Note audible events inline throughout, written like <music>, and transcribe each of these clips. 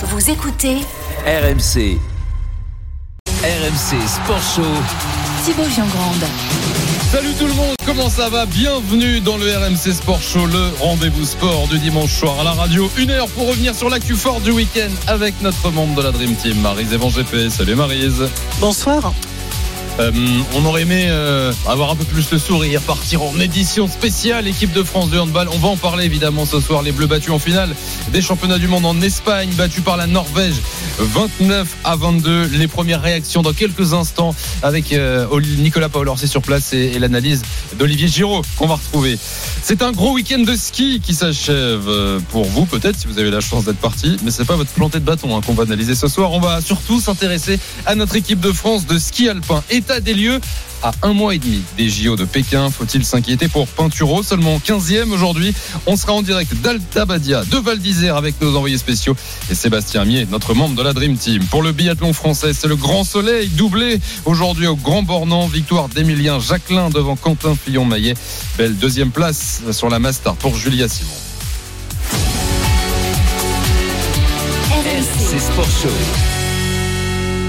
Vous écoutez RMC. RMC Sport Show. Thibaut Giangrande. Salut tout le monde, comment ça va? Bienvenue dans le RMC Sport Show, le rendez-vous sport du dimanche soir à la radio. Une heure pour revenir sur l'actu fort du week-end avec notre membre de la Dream Team, Marise Evan GP. Salut Marise. Bonsoir. Euh, on aurait aimé euh, avoir un peu plus le sourire, partir en édition spéciale équipe de France de handball. On va en parler évidemment ce soir. Les Bleus battus en finale des championnats du monde en Espagne, battus par la Norvège 29 à 22. Les premières réactions dans quelques instants avec euh, Nicolas Paolorsi sur place et, l'analyse d'Olivier Giraud qu'on va retrouver. C'est un gros week-end de ski qui s'achève pour vous peut-être si vous avez la chance d'être parti, mais c'est pas votre planté de bâton hein, qu'on va analyser ce soir. On va surtout s'intéresser à notre équipe de France de ski alpin. Des lieux à un mois et demi des JO de Pékin. Faut-il s'inquiéter pour Pinturo? Seulement 15e aujourd'hui. On sera en direct d'Altabadia, de Val d'Isère avec nos envoyés spéciaux et Sébastien Mier, notre membre de la Dream Team. Pour le biathlon français, c'est le grand soleil doublé aujourd'hui au Grand Bornand. Victoire d'Emilien Jacquelin devant Quentin Fillon-Maillet. Belle deuxième place sur la Master pour Julia Simon. RMC Sport Show.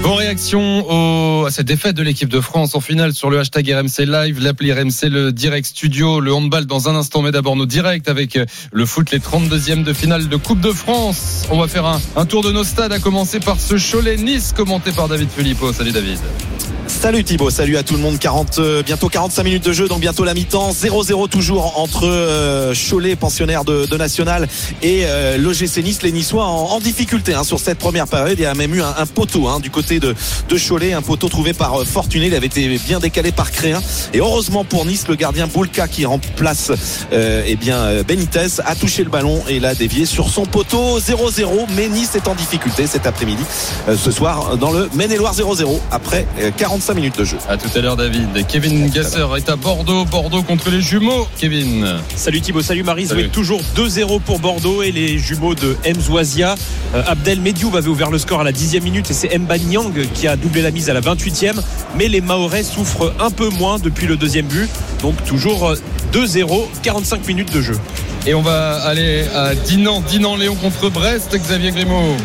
Vos réactions à cette défaite de l'équipe de France en finale sur le hashtag RMC Live, l'appli RMC, le direct studio, le handball dans un instant, mais d'abord nos directs avec le foot, les 32e de finale de Coupe de France. On va faire un, un tour de nos stades, à commencer par ce Cholet-Nice commenté par David Filippo. Salut David. Salut Thibaut, salut à tout le monde. Euh, bientôt 45 minutes de jeu, donc bientôt la mi-temps. 0-0 toujours entre euh, Cholet, pensionnaire de, National, et euh, l'OGC Nice. Les Niçois en, difficulté hein, sur cette première période. Il y a même eu un, poteau hein, du côté de, de Cholet, un poteau trouvé par euh, Fortuné. Il avait été bien décalé par Créin. Et heureusement pour Nice, le gardien Boulka qui remplace euh, eh bien Benitez a touché le ballon et l'a dévié sur son poteau. 0-0, mais Nice est en difficulté cet après-midi. ce soir dans le Maine-et-Loire 0-0 après 45 minutes de jeu. À tout à l'heure, David. Kevin Gasser est à Bordeaux. Bordeaux contre les jumeaux. Kevin. Salut Thibaut, salut Marie. Salut. toujours 2-0 pour Bordeaux et les jumeaux de Mzouazia. Euh, Abdel Medioub avait ouvert le score à la 10e minute et c'est Mba Nyang qui a doublé la mise à la 28e. Mais les Maorais souffrent un peu moins depuis le deuxième but. Donc toujours euh, 2-0, 45 minutes de jeu. Et on va aller à Dinan, Dinan Léon contre Brest, Xavier Grimaud.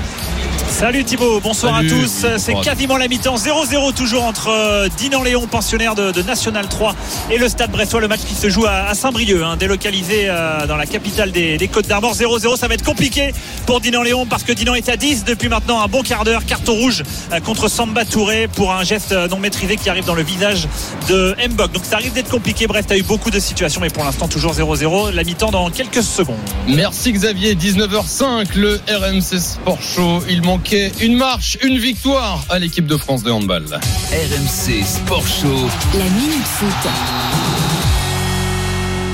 Salut Thibaut, bonsoir Salut. à tous. C'est quasiment la mi-temps. 0-0 toujours entre euh, Dinan Léon, pensionnaire de, de National 3, et le Stade Brestois. Le match qui se joue à, à Saint-Brieuc, hein, délocalisé euh, dans la capitale des, des Côtes d'Armor. 0-0, ça va être compliqué pour Dinan Léon parce que Dinan est à 10 depuis maintenant un bon quart d'heure. Carton rouge euh, contre Samba Touré pour un geste non maîtrisé qui arrive dans le visage de Mbok. Donc ça arrive d'être compliqué. Brest a eu beaucoup de situations, mais pour l'instant toujours 0-0. La mi-temps dans quelques secondes. Merci Xavier, 19h05, le RMC Sport Show. Il manquait une marche, une victoire à l'équipe de France de handball. RMC Sport Show. La minute foot.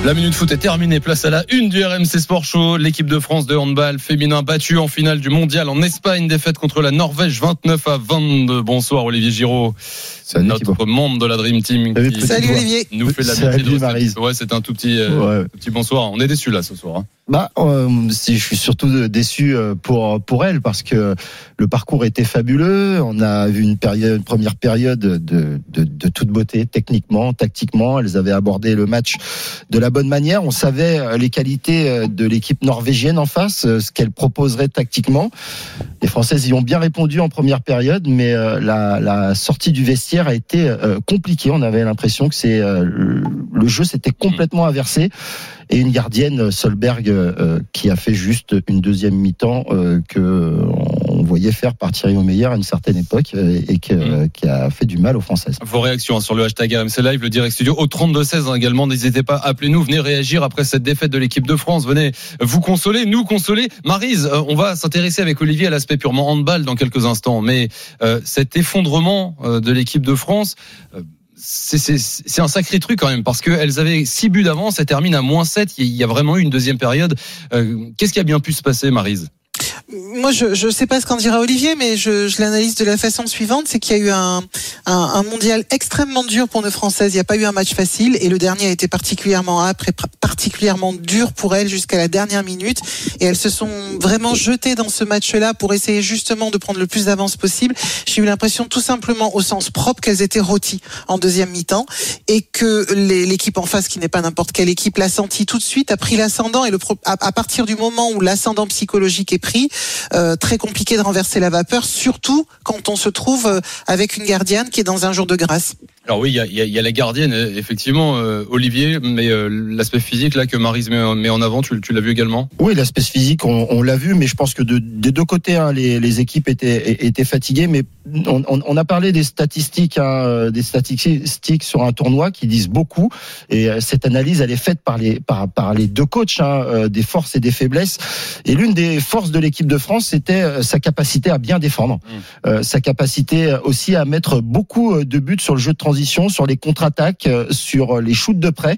La minute foot est terminée. Place à la une du RMC Sport Show. L'équipe de France de handball féminin battue en finale du mondial en Espagne. Défaite contre la Norvège 29 à 22. Bonsoir Olivier Giraud. Salut, notre Thibaut. membre de la Dream Team. Salut, qui Salut. Olivier. nous fait la Salut, Maryse. Ouais, c'est un tout petit, euh, Ouais. petit bonsoir. On est déçus là ce soir. hein. Bah, euh, si je suis surtout déçu euh, pour pour elle parce que le parcours était fabuleux. On a vu une période, une première période de, de, de toute beauté, techniquement, tactiquement. Elles avaient abordé le match de la bonne manière. On savait euh, les qualités euh, de l'équipe norvégienne en face, ce qu'elle proposerait tactiquement. Les Françaises y ont bien répondu en première période, mais la, la sortie du vestiaire a été compliquée. On avait l'impression que c'est le- le jeu s'était complètement inversé et une gardienne Solberg euh, qui a fait juste une deuxième mi-temps euh, que euh, on voyait faire par Thierry Omeyer à une certaine époque euh, et que, Mm. qui a fait du mal aux Françaises. Vos réactions hein, sur le hashtag RMC Live, le direct studio au 32-16 hein, également. N'hésitez pas, appelez-nous, venez réagir après cette défaite de l'équipe de France. Venez vous consoler, nous consoler. Marise, euh, on va s'intéresser avec Olivier à l'aspect purement handball dans quelques instants. Mais euh, cet effondrement euh, de l'équipe de France, euh, c'est- un sacré truc quand même parce qu'elles avaient six buts d'avance, elles terminent à moins 7. Il y a vraiment eu une deuxième période. Euh, Qu'est-ce qui a bien pu se passer, Marise? Moi, je je sais pas ce qu'en dira Olivier, mais je, je l'analyse de la façon suivante, c'est qu'il y a eu un, un, un mondial extrêmement dur pour nos Françaises. Il n'y a pas eu un match facile et le dernier a été particulièrement âpre et particulièrement dur pour elles jusqu'à la dernière minute. Et elles se sont vraiment jetées dans ce match-là pour essayer justement de prendre le plus d'avance possible. J'ai eu l'impression tout simplement au sens propre qu'elles étaient rôties en deuxième mi-temps et que l'équipe en face, qui n'est pas n'importe quelle équipe, l'a senti tout de suite, a pris l'ascendant et le à, à partir du moment où l'ascendant psychologique est pris, euh, très compliqué de renverser la vapeur, surtout quand on se trouve euh, avec une gardienne qui est dans un jour de grâce. Alors oui, il y a, il y a- il y a la gardienne, euh, effectivement, euh, Olivier, mais euh, l'aspect physique là que Marise met, en- met en avant, tu, tu l'as vu également? Oui, l'aspect physique, on, on l'a vu, mais je pense que de, des deux côtés, hein, les, les équipes étaient, étaient fatiguées. Mais on, on- on a parlé des statistiques, hein, des statistiques sur un tournoi qui disent beaucoup. Et cette analyse, elle est faite par les, par, par les deux coachs, hein, des forces et des faiblesses. Et l'une des forces de l'équipe de France, c'était sa capacité à bien défendre, Euh, sa capacité aussi à mettre beaucoup de buts sur le jeu de transition, sur les contre-attaques, euh, sur les shoots de près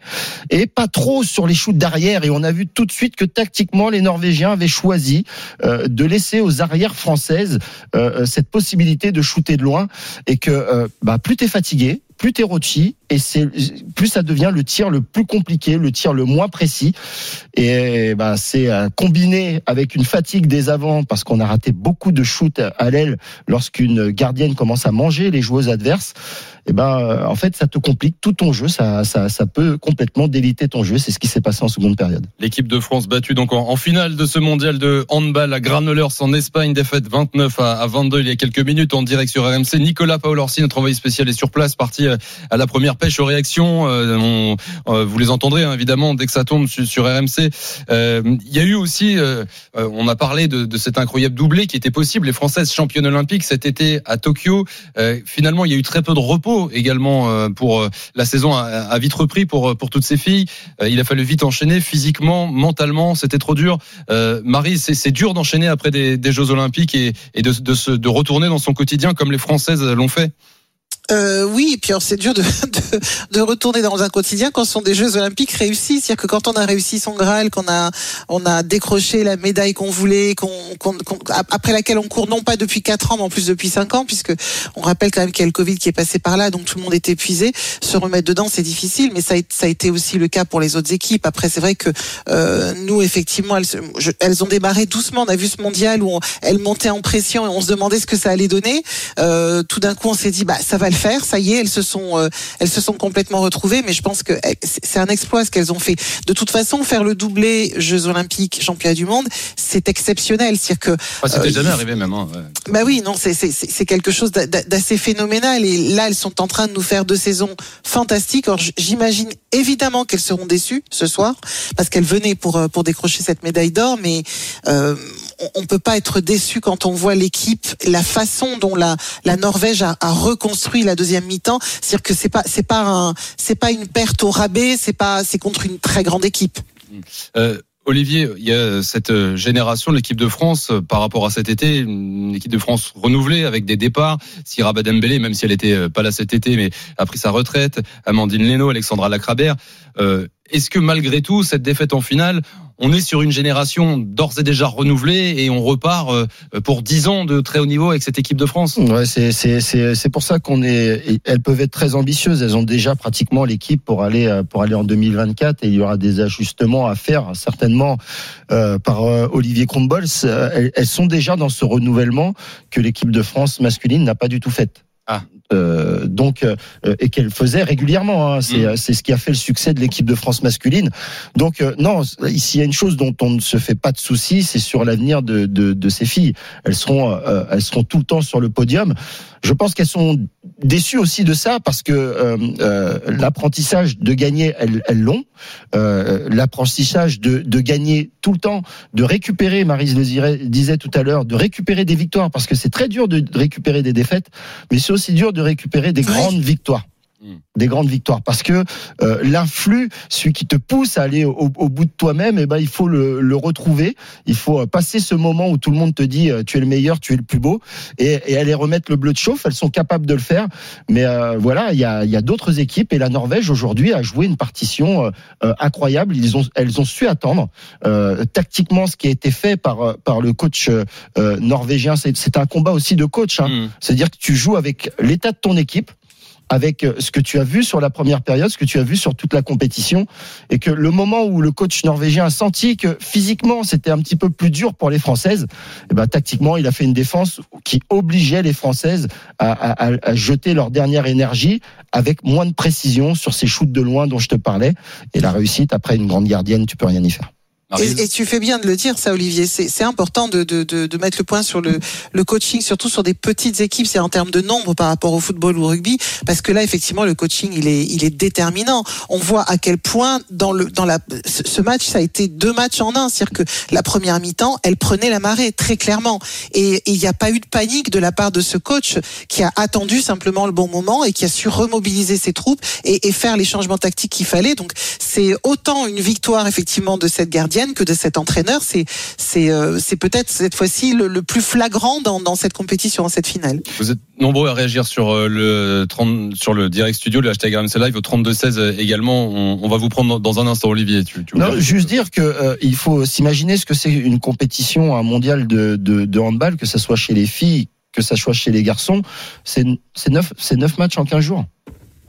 et pas trop sur les shoots d'arrière. Et on a vu tout de suite que tactiquement, les Norvégiens avaient choisi euh, de laisser aux arrières françaises euh, cette possibilité de shooter de loin et que euh, bah, plus t'es fatigué, plus t'es rôti et c'est plus ça devient le tir le plus compliqué, le tir le moins précis. Et bah, c'est combiné avec une fatigue des avants parce qu'on a raté beaucoup de shoots à l'aile lorsqu'une gardienne commence à manger les joueuses adverses. Et ben en fait ça te complique tout ton jeu, ça, ça, ça peut complètement déliter ton jeu. C'est ce qui s'est passé en seconde période. L'équipe de France battue donc en, finale de ce mondial de handball à Granollers en Espagne, défaite 29 à, à 22 il y a quelques minutes en direct sur RMC. Nicolas Paolorsi, notre envoyé spécial, est sur place, parti euh, à la première pêche aux réactions. Euh, on- euh, vous les entendrez hein, évidemment dès que ça tombe sur, sur RMC. Euh, Il y a eu aussi, on a parlé de, de cet incroyable doublé qui était possible. Les Françaises championnes olympiques cet été à Tokyo. Finalement, il y a eu très peu de repos également pour la saison a, a vite repris pour pour toutes ces filles. Il a fallu vite enchaîner physiquement, mentalement, c'était trop dur. Marie, c'est c'est dur d'enchaîner après des, des Jeux Olympiques et, et de, de, se, de retourner dans son quotidien comme les Françaises l'ont fait. Euh, oui, et puis c'est dur de, <laughs> de, de retourner dans un quotidien quand ce sont des Jeux Olympiques réussis. C'est-à-dire que quand on a réussi son Graal, qu'on a on a décroché la médaille qu'on voulait, qu'on, qu'on, qu'on- après laquelle on court non pas depuis quatre ans, mais en plus depuis cinq ans, puisque on rappelle quand même qu'il y a le Covid qui est passé par là, donc tout le monde est épuisé. Se remettre dedans, c'est difficile, mais ça a, ça a été aussi le cas pour les autres équipes. Après, c'est vrai que euh, nous, effectivement, elles, elles ont démarré doucement. On a vu ce mondial où elles montaient en pression et on se demandait ce que ça allait donner. Euh, tout d'un coup, on s'est dit, bah, ça va le faire. Ça y est, elles se sont, euh, elles se sont complètement retrouvées. Mais je pense que eh, c'est c'est un exploit ce qu'elles ont fait. De toute façon, faire le doublé Jeux Olympiques, Championnat du Monde, c'est exceptionnel. C'est-à-dire que Ah, c'était Euh, jamais il- arrivé même. Hein, ouais. bah oui, non, c'est c'est c'est c'est quelque chose d'a- d'a- d'assez phénoménal. Et là, elles sont en train de nous faire deux saisons fantastiques. Alors, j'imagine évidemment qu'elles seront déçues ce soir parce qu'elles venaient pour euh, pour décrocher cette médaille d'or, mais euh, on, on peut pas être déçu quand on voit l'équipe, la façon dont la la Norvège a, reconstruit la deuxième mi-temps. C'est-à-dire que c'est pas c'est pas un c'est pas une perte au rabais, c'est pas c'est contre une très grande équipe. Euh, Olivier, il y a cette euh, génération de l'équipe de France euh, par rapport à cet été, une équipe de France renouvelée avec des départs. Syrah Badembele, même si elle était pas là cet été, mais a pris sa retraite. Amandine Leno, Alexandra Lacrabert. Est-ce que malgré tout, cette défaite en finale, on est sur une génération d'ores et déjà renouvelée et on repart euh, pour 10 ans de très haut niveau avec cette équipe de France Ouais, c'est c'est c'est c'est pour ça qu'on est. Elles peuvent être très ambitieuses. Elles ont déjà pratiquement l'équipe pour aller euh, pour aller en 2024 et il y aura des ajustements à faire certainement euh, par euh, Olivier Combols. Euh, Elles, elles sont déjà dans ce renouvellement que l'équipe de France masculine n'a pas du tout fait. Ah. Euh, donc euh, et qu'elle faisait régulièrement. hein. C'est Mm. c'est ce qui a fait le succès de l'équipe de France masculine. Donc euh, non, ici il y a une chose dont on ne se fait pas de soucis, c'est sur l'avenir de, de, de ces filles. Elles seront euh, elles seront tout le temps sur le podium. Je pense qu'elles sont déçues aussi de ça parce que euh, euh, l'apprentissage de gagner, elles elles l'ont. Euh, l'apprentissage de, de gagner tout le temps, de récupérer, Marise le disait tout à l'heure, de récupérer des victoires parce que c'est très dur de récupérer des défaites, mais c'est aussi dur de récupérer des Oui. grandes victoires. Des grandes victoires. Parce que euh, l'influx celui qui te pousse à aller au, au bout de toi-même et ben il faut le, le retrouver. Il faut euh, passer ce moment où tout le monde te dit euh, tu es le meilleur tu es le plus beau. Et, et aller remettre le bleu de chauffe elles sont capables de le faire. Mais euh, voilà il y a, y a d'autres équipes. Et la Norvège aujourd'hui a joué une partition euh, euh, incroyable. Ils ont elles ont su attendre euh, tactiquement ce qui a été fait par par le coach norvégien. C'est c'est un combat aussi de coach hein. Mm. C'est-à-dire que tu joues avec l'état de ton équipe, avec euh, ce que tu as vu sur la première période, ce que tu as vu sur toute la compétition, et que le moment où le coach norvégien a senti que physiquement c'était un petit peu plus dur pour les Françaises, et ben tactiquement il a fait une défense qui obligeait les Françaises à, à- à- à jeter leur dernière énergie avec moins de précision sur ces shoots de loin dont je te parlais, et la réussite après une grande gardienne, tu peux rien y faire. Maryse Et, et tu fais bien de le dire, ça, Olivier. C'est important de, de, de, de mettre le point sur le, le coaching, surtout sur des petites équipes, c'est en termes de nombre par rapport au football ou au rugby, parce que là, effectivement, le coaching, il est, il est déterminant. On voit à quel point dans le, dans la, ce match, ça a été deux matchs en un, c'est-à-dire que la première mi-temps, elle prenait la marée très clairement, et et il n'y a pas eu de panique de la part de ce coach qui a attendu simplement le bon moment et qui a su remobiliser ses troupes et, et faire les changements tactiques qu'il fallait. Donc c'est autant une victoire effectivement de cette gardienne que de cet entraîneur. C'est c'est euh, c'est peut-être cette fois-ci le, le plus flagrant dans, dans cette compétition, en cette finale. Vous êtes nombreux à réagir sur euh, le 30, sur le direct studio, le hashtag RMC Live au 32 16 euh, également. On, on va vous prendre dans un instant, Olivier. Tu, tu Non, juste dire que euh, il faut s'imaginer ce que c'est une compétition, un mondial de, de, de handball, que ça soit chez les filles, que ça soit chez les garçons. C'est c'est neuf, c'est neuf matchs en 15 jours.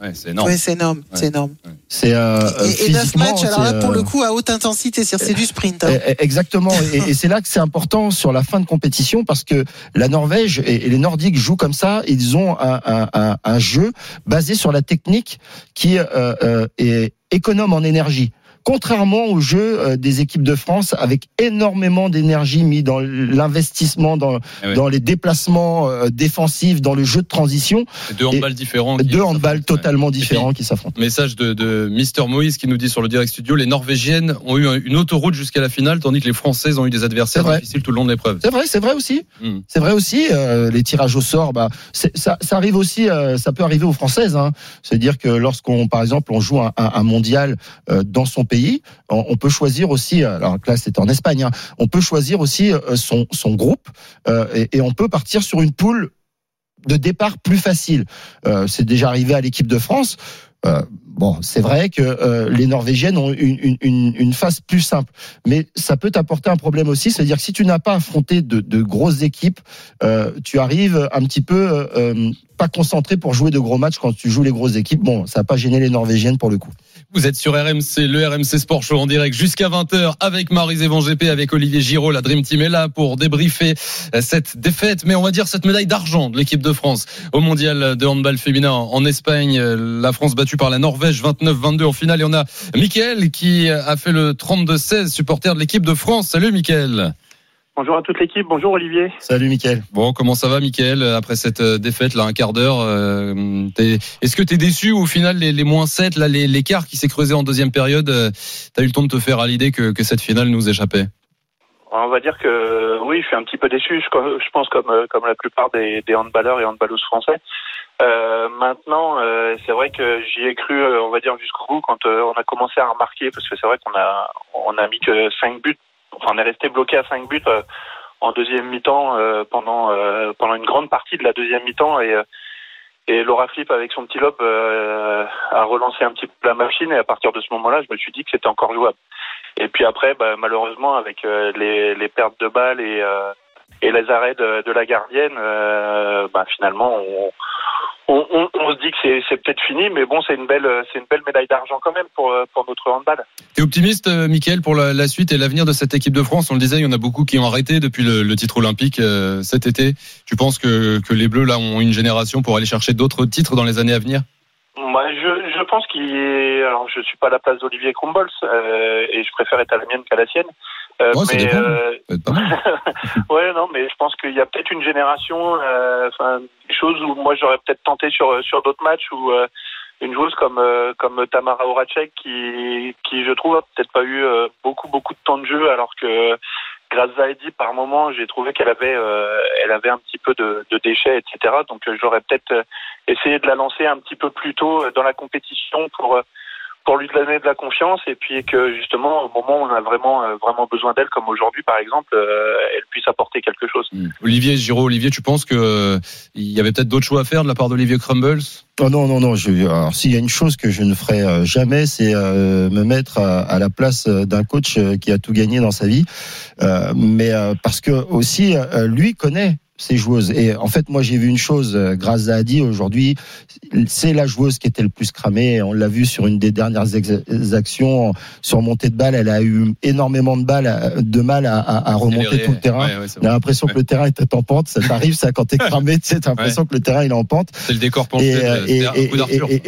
Ouais, c'est énorme. Ouais, c'est énorme, c'est énorme. C'est euh, euh, Et, et neuf physiquement, matchs, alors là c'est, pour euh, le coup à haute intensité, c'est du sprint. hein. Eh, eh, Exactement, et, et c'est là que c'est important sur la fin de compétition parce que la Norvège et, et les Nordiques jouent comme ça. Ils ont un, un- un- un jeu basé sur la technique qui euh, euh, est économe en énergie. Contrairement au jeu euh, des équipes de France, avec énormément d'énergie mis dans l'investissement, dans, Eh dans les déplacements euh, défensifs, dans le jeu de transition, deux handballs différents. deux handballs s'affrontent, ouais. totalement différents qui s'affrontent. Message de, de Mister Moïse qui nous dit sur le direct studio les Norvégiennes ont eu un- une autoroute jusqu'à la finale, tandis que les Françaises ont eu des adversaires difficiles tout le long de l'épreuve. C'est vrai, c'est vrai aussi. Hmm. C'est vrai aussi. euh, les tirages au sort, bah, ça, ça arrive aussi. euh, ça peut arriver aux Françaises. Hein. C'est-à-dire que lorsqu'on, par exemple, on joue un, un- un mondial euh, dans son pays, on, peut choisir aussi. euh, Alors là, c'était en Espagne. hein, on peut choisir aussi euh, son, son groupe euh, et, on peut partir sur une poule de départ plus facile. C'est déjà arrivé à l'équipe de France. Bon, c'est vrai que les Norvégiennes ont une, une, phase plus simple, mais ça peut t'apporter un problème aussi. C'est-à-dire que si tu n'as pas affronté de, de grosses équipes, tu arrives un petit peu pas concentré pour jouer de gros matchs quand tu joues les grosses équipes. Bon, ça n'a pas gêné les Norvégiennes pour le coup. Vous êtes sur RMC, le RMC Sport Show en direct jusqu'à 20h avec Marie Zévan GP, avec Olivier Giraud. La Dream Team est là pour débriefer euh, cette défaite, mais on va dire cette médaille d'argent de l'équipe de France au mondial de handball féminin en Espagne. Euh, La France battue par la Norvège 29-22 en finale. Et on a Mickaël qui a fait le 32-16, supporter de l'équipe de France. Salut Mickaël. Bonjour à toute l'équipe, bonjour Olivier. Salut Mickaël. Bon, comment ça va, Mickaël, après cette euh, défaite, là, un quart d'heure euh, Est-ce que tu es déçu ou au final, les, les moins 7, là, l'écart qui s'est creusé en deuxième période, euh, t'as eu le temps de te faire à l'idée que, que cette finale nous échappait? On va dire que oui, je suis un petit peu déçu, je, je pense comme, euh, comme la plupart des, des handballeurs et handballeuses français. Euh, maintenant, euh, c'est vrai que j'y ai cru, euh, on va dire jusqu'au bout quand euh, on a commencé à remarquer, parce que c'est vrai qu'on a on a mis que 5 buts, enfin on est resté bloqué à 5 buts euh, en deuxième mi-temps euh, pendant euh, pendant une grande partie de la deuxième mi-temps et et Laura Flip avec son petit lob a relancé un petit peu la machine et à partir de ce moment-là, je me suis dit que c'était encore jouable. Et puis après, bah, malheureusement, avec les, les pertes de balles et, et les arrêts de, de la gardienne, euh, bah, finalement, on, on, on, on se dit que c'est, peut-être fini, mais bon, c'est une belle, c'est une belle médaille d'argent quand même pour, euh, pour notre handball. T'es optimiste, euh, Mickaël, pour la, la suite et l'avenir de cette équipe de France? On le disait, il y en a beaucoup qui ont arrêté depuis le, le titre olympique euh, cet été. Tu penses que, que les Bleus, là, ont une génération pour aller chercher d'autres titres dans les années à venir? Moi, je, je pense qu'il est. Alors, je suis pas à la place d'Olivier Crumbols euh, et je préfère être à la mienne qu'à la sienne. Euh, Ouais, mais dépend. euh, <laughs> ouais, non, mais je pense qu'il y a peut-être une génération, euh, enfin, des choses où moi j'aurais peut-être tenté sur sur d'autres matchs où euh, une joueuse comme euh, comme Tamara Horacek qui qui je trouve a peut-être pas eu euh, beaucoup beaucoup de temps de jeu alors que grâce à Heidi par moment j'ai trouvé qu'elle avait euh, elle avait un petit peu de, de déchets etc donc euh, j'aurais peut-être euh, essayé de la lancer un petit peu plus tôt euh, dans la compétition pour euh, pour lui donner de la confiance et puis que justement au moment où on a vraiment euh, vraiment besoin d'elle comme aujourd'hui par exemple euh, elle puisse apporter quelque chose. Mm. Olivier Giraud, Olivier, tu penses que euh, il y avait peut-être d'autres choix à faire de la part d'Olivier Crumbles? Oh non, non, non. Je, alors, s'il y a une chose que je ne ferai euh, jamais, c'est euh, me mettre à, à la place d'un coach qui a tout gagné dans sa vie. Euh, mais euh, parce que aussi, euh, lui connaît ces joueuses. Et en fait, moi, j'ai vu une chose euh, grâce à Adi aujourd'hui. C'est la joueuse qui était le plus cramée. On l'a vu sur une des dernières actions sur montée de balle. Elle a eu énormément de balles, à- de mal à, remonter tout le terrain. Ouais, On a l'impression que le terrain était en pente. Ça t'arrive, ça, quand t'es cramé, tu sais, t'as l'impression que le terrain il est en pente. C'est le décor penché. Et, euh, et,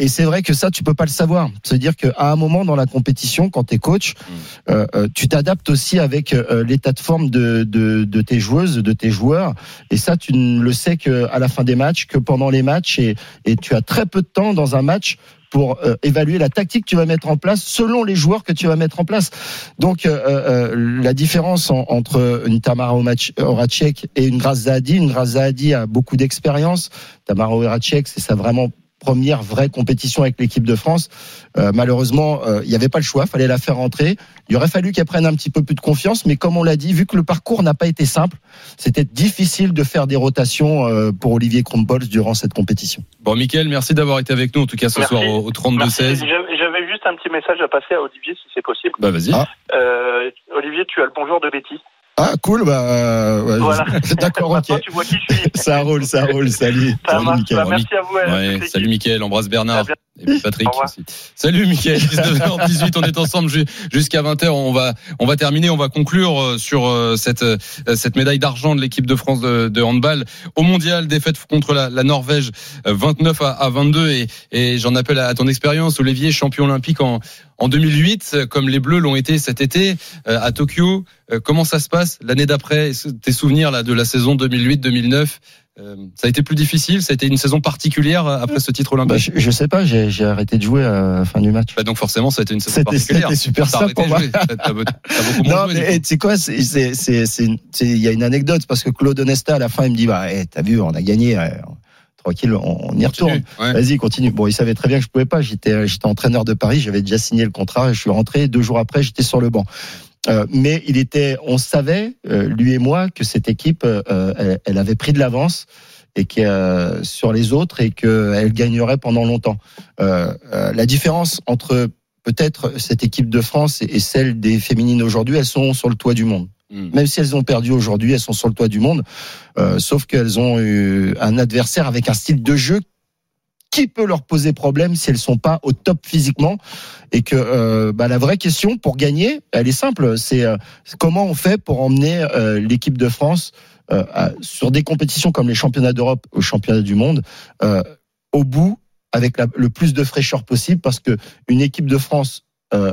c'est et- et- vrai que ça, tu peux pas le savoir. C'est-à-dire qu'à un moment dans la compétition, quand tu es coach, Mm. euh, euh, tu t'adaptes aussi avec euh, l'état de forme de, de, de tes joueuses, de tes joueurs. Et ça, tu ne le sais qu'à la fin des matchs, que pendant les matchs. Et, et tu as très peu de temps dans un match pour euh, évaluer la tactique que tu vas mettre en place selon les joueurs que tu vas mettre en place. Donc euh, euh, la différence en- entre une Tamara Horac- Horacek et une Graz Zahadi, une Graz Zahadi a beaucoup d'expérience. Tamara Horacek, c'est sa vraiment première vraie compétition avec l'équipe de France. Euh, malheureusement, euh, il n'y avait pas le choix, fallait la faire rentrer. Il aurait fallu qu'elle prenne un petit peu plus de confiance, mais comme on l'a dit, vu que le parcours n'a pas été simple, c'était difficile de faire des rotations euh, pour Olivier Krumpols durant cette compétition. Bon, Mickaël, merci d'avoir été avec nous, en tout cas ce Merci. soir au, au 32-16. Merci. J'avais j'avais juste un petit message à passer à Olivier, si c'est possible. Bah, vas-y. Ah. Euh, Olivier, tu as le bonjour de Betty. Ah cool, bah euh, ouais, Voilà. <laughs> d'accord, Maintenant, ok. tu vois qui je suis. <laughs> Ça roule, ça roule, salut. Ça Salut, marche. Mickaël. Bah, merci à vous. à Ouais, salut. Mickaël, embrasse Bernard. Et puis Patrick aussi. Salut Mickaël, 19h18, on est ensemble ju- jusqu'à 20h. On va, on va terminer, on va conclure euh, sur euh, cette, cette médaille d'argent de l'équipe de France de, de handball au mondial, défaite contre la, la Norvège euh, 29 à, à 22. Et, et j'en appelle à ton expérience, Olivier, champion olympique en, en 2008, euh, comme les Bleus l'ont été cet été euh, à Tokyo. Euh, Comment ça se passe l'année d'après? Tes souvenirs là de la saison 2008-2009 euh, ça a été plus difficile, ça a été une saison particulière après ce titre Bah, olympique. je, je sais pas, j'ai arrêté de jouer à la fin du match. Bah, donc forcément, ça a été une saison particulière. c'était super simple pour moi. Non, mais eh, tu sais quoi, il y a une anecdote parce que Claude Onesta à la fin il me dit bah eh, t'as vu on a gagné, tranquille on, on y retourne. Ouais. Vas-y continue. Bon il savait très bien que je pouvais pas, j'étais j'étais entraîneur de Paris, j'avais déjà signé le contrat, je suis rentré deux jours après j'étais sur le banc. Euh, mais il était, on savait euh, lui et moi que cette équipe euh, elle, elle avait pris de l'avance et que sur les autres et qu'elle gagnerait pendant longtemps. La différence entre peut-être cette équipe de France et, et celle des féminines aujourd'hui, elles sont sur le toit du monde. Mm. Même si elles ont perdu aujourd'hui, elles sont sur le toit du monde. Euh, sauf qu'elles ont eu un adversaire avec un style de jeu qui peut leur poser problème si elles sont pas au top physiquement et que euh, bah, la vraie question pour gagner elle est simple c'est euh, comment on fait pour emmener l'équipe de France sur des compétitions comme les championnats d'Europe aux championnats du monde au bout avec le plus de fraîcheur possible? Parce que une équipe de France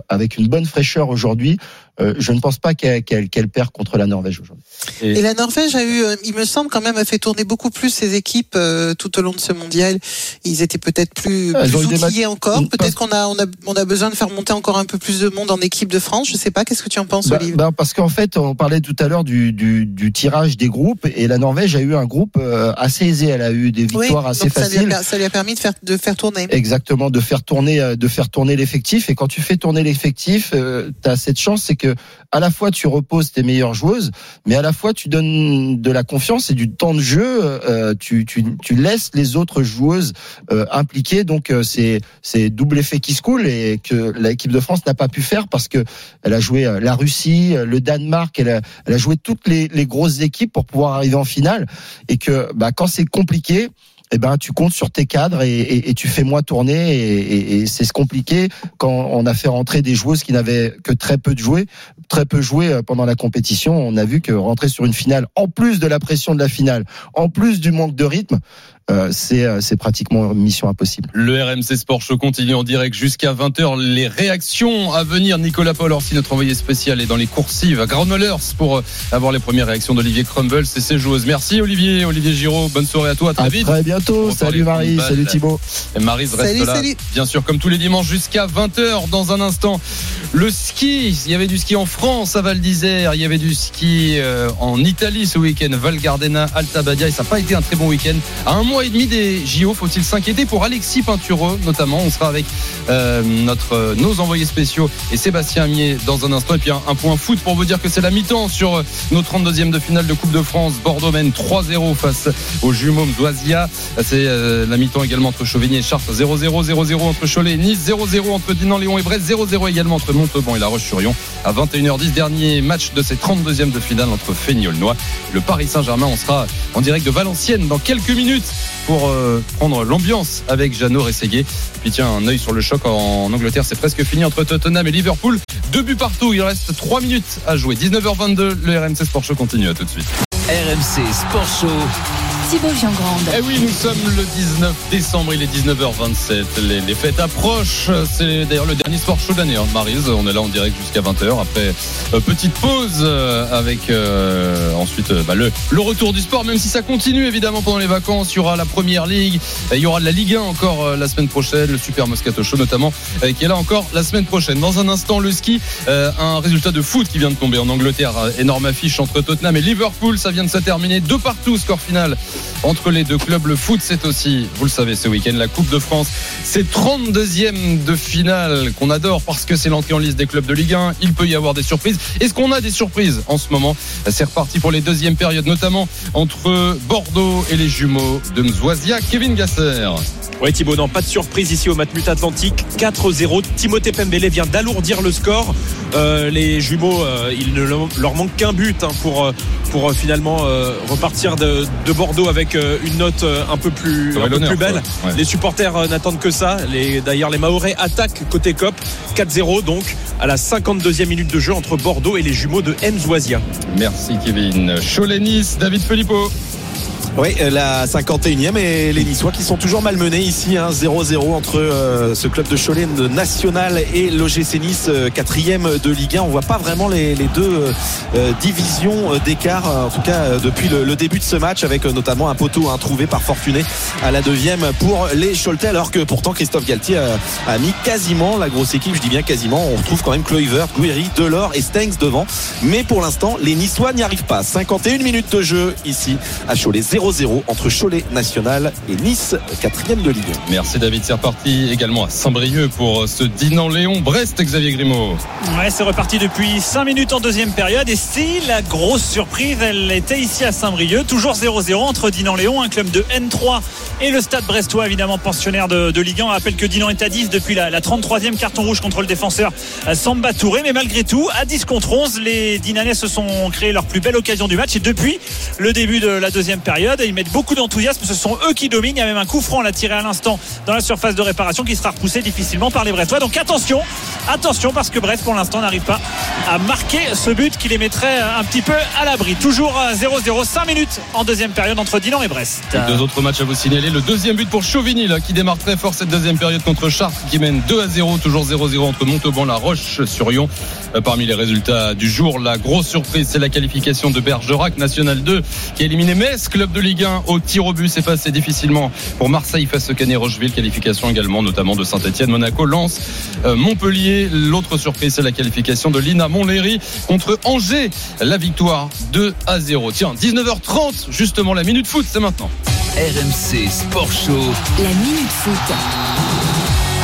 avec une bonne fraîcheur aujourd'hui, euh, je ne pense pas qu'elle qu'elle- qu'elle perd contre la Norvège aujourd'hui. Et la Norvège a eu, euh, il me semble quand même, a fait tourner beaucoup plus ses équipes euh, tout au long de ce mondial. Ils étaient peut-être plus, plus outillés encore. Pas- Peut-être qu'on a, on a, on a besoin de faire monter encore un peu plus de monde en équipe de France. Je sais pas. Qu'est-ce que tu en penses, Bah, Olivier? bah, parce qu'en fait, on parlait tout à l'heure du, du, du tirage des groupes et la Norvège a eu un groupe assez aisé. Elle a eu des Oui, victoires assez donc ça lui, a, faciles. ça lui a permis de faire, de faire tourner. Exactement, de faire tourner, de faire tourner l'effectif. Et quand tu fais tourner l'effectif, euh, tu as cette chance, c'est que à la fois tu reposes tes meilleures joueuses, mais à la fois tu donnes de la confiance et du temps de jeu. euh, tu, tu, tu laisses les autres joueuses euh, impliquées. Donc euh, c'est c'est double effet qui se coule et que l'équipe de France n'a pas pu faire parce que elle a joué la Russie, le Danemark, elle a, elle a joué toutes les, les grosses équipes pour pouvoir arriver en finale. Et que bah, quand c'est compliqué eh ben, tu comptes sur tes cadres et, tu fais moins tourner et, et- c'est ce compliqué quand on a fait rentrer des joueuses qui n'avaient que très peu de jouer, très peu joué euh, pendant la compétition. On a vu que rentrer sur une finale, en plus de la pression de la finale, en plus du manque de rythme, euh, c'est euh, c'est pratiquement une mission impossible. Le RMC Sport Show continue en direct jusqu'à 20h. Les réactions à venir. Nicolas Paul Orsi, notre envoyé spécial, est dans les coursives à Granollers pour euh, avoir les premières réactions d'Olivier Crumbles et ses joueuses. Merci Olivier, Olivier Giraud. Bonne soirée à toi. À très À vite. très bientôt. Salut Marie, salut Thibaut. Et Marise reste Salut, là. salut. Bien sûr, comme tous les dimanches jusqu'à 20h dans un instant. Le ski, il y avait du ski en France à Val d'Isère, il y avait du ski euh, en Italie ce week-end, Val Gardena, Alta Badia, et ça n'a pas été un très bon week-end. À un moment mois et demi des JO, faut-il s'inquiéter pour Alexis Peintureux notamment? On sera avec euh, notre, euh, nos envoyés spéciaux et Sébastien Amier dans un instant. Et puis un, point foot pour vous dire que c'est la mi-temps sur euh, nos 32e de finale de Coupe de France. Bordeaux mène 3-0 face aux jumeaux Mzoisia. C'est la mi-temps également entre Chauvigny et Chartres 0-0, 0-0 entre Cholet et Nice, 0-0 entre Dinan, Léon et Brest, 0-0 également entre Montauban et La Roche-sur-Yon. À 21h10, dernier match de ces 32e de finale entre Feignolnois et le Paris Saint-Germain. On sera en direct de Valenciennes dans quelques minutes pour euh, prendre l'ambiance avec Jeannot Rességuier. Puis tiens, un œil sur le choc en Angleterre, c'est presque fini entre Tottenham et Liverpool. Deux buts partout, il reste 3 minutes à jouer. 19h22, le RMC Sport Show continue, à tout de suite. RMC Sport Show. Giangrande. Eh oui, nous sommes le 19 décembre, il est 19h27. Les, fêtes approchent. C'est d'ailleurs le dernier sport show de l'année, hein, Marise. On est là en direct jusqu'à 20h. Après, euh, petite pause euh, avec euh, ensuite bah, le, retour du sport, même si ça continue évidemment pendant les vacances. Il y aura la première ligue, il y aura de la Ligue 1 encore la semaine prochaine, le Super Moscato Show notamment, qui est là encore la semaine prochaine. Dans un instant, le ski, un résultat de foot qui vient de tomber en Angleterre. Énorme affiche entre Tottenham et Liverpool. Ça vient de se terminer. Deux partout, score final entre les deux clubs. Le foot, c'est aussi, vous le savez, ce week-end, la Coupe de France. C'est 32e de finale qu'on adore parce que c'est l'entrée en liste des clubs de Ligue 1. Il peut y avoir des surprises. Est-ce qu'on a des surprises en ce moment? C'est reparti pour les deuxièmes périodes, notamment entre Bordeaux et les jumeaux de Mzoisia. Kevin Gasser. Ouais Thibaut, non, pas de surprise ici au Matmut Atlantique. 4-0. Timothée Pembele vient d'alourdir le score. Euh, les jumeaux, euh, il ne leur manque qu'un but hein, pour, euh, pour finalement repartir de Bordeaux avec euh, une note euh, un peu plus, Ouais, un peu l'honneur, plus belle. Ouais. Les supporters euh, n'attendent que ça. Les- D'ailleurs, les Mahorais attaquent côté COP. 4-0 donc à la 52e minute de jeu entre Bordeaux et les jumeaux de Mzoisia. Merci Kevin. Cholet-Nice, David Filippo. Oui, euh, la 51e et les Niçois qui sont toujours malmenés ici, hein, 0-0 entre euh, ce club de Cholet national et l'OGC Nice, euh, quatrième de Ligue 1. On voit pas vraiment les, les deux euh, euh, divisions d'écart, en tout cas depuis le, le début de ce match, avec notamment un poteau hein, trouvé par Fortuné à la deuxième pour les Choletais, alors que pourtant Christophe Galtier a, a mis quasiment la grosse équipe, je dis bien quasiment, on retrouve quand même Kluivert, Guiri, Delors et Stengs devant. Mais pour l'instant, les Niçois n'y arrivent pas. 51 minutes de jeu ici à Cholet, 0-0 entre Cholet National et Nice, quatrième de Ligue 1. Merci David, c'est reparti également à Saint-Brieuc pour ce Dinan-Léon. Brest, Xavier Grimaud. Ouais, c'est reparti depuis 5 minutes en deuxième période. Et si la grosse surprise, elle était ici à Saint-Brieuc, toujours 0-0 entre Dinan-Léon, un club de N3 et le stade brestois, évidemment pensionnaire de, de Ligue 1. On rappelle que Dinan est à 10 depuis la, la 33e carton rouge contre le défenseur euh, Samba Touré. Mais malgré tout, à 10 contre 11, les Dinanais se sont créés leur plus belle occasion du match. Et depuis le début de la deuxième période, ils mettent beaucoup d'enthousiasme. Ce sont eux qui dominent. Il y a même un coup franc à tiré à l'instant dans la surface de réparation qui sera repoussé difficilement par les Brestois. Donc attention, attention parce que Brest pour l'instant n'arrive pas à marquer ce but qui les mettrait un petit peu à l'abri. Toujours à 0-0, 5 minutes en deuxième période entre Dinan et Brest. Deux autres matchs à vous signaler. Le deuxième but pour Chauvigny, là, qui démarre très fort cette deuxième période contre Chartres, qui mène 2 à 0, toujours 0-0 entre Montauban, La Roche sur Yon. Euh, Parmi les résultats du jour, la grosse surprise, c'est la qualification de Bergerac, National 2, qui a éliminé Metz, club de Ligue 1, au tir au but. C'est passé difficilement pour Marseille face au Canet Rocheville. Qualification également, notamment de Saint-Etienne, Monaco, Lens, euh, Montpellier. L'autre surprise, c'est la qualification de Lina Montlhéry contre Angers. La victoire 2 à 0. Tiens, 19h30, justement, la minute foot, c'est maintenant. RMC Sport Show. La Minute Foot.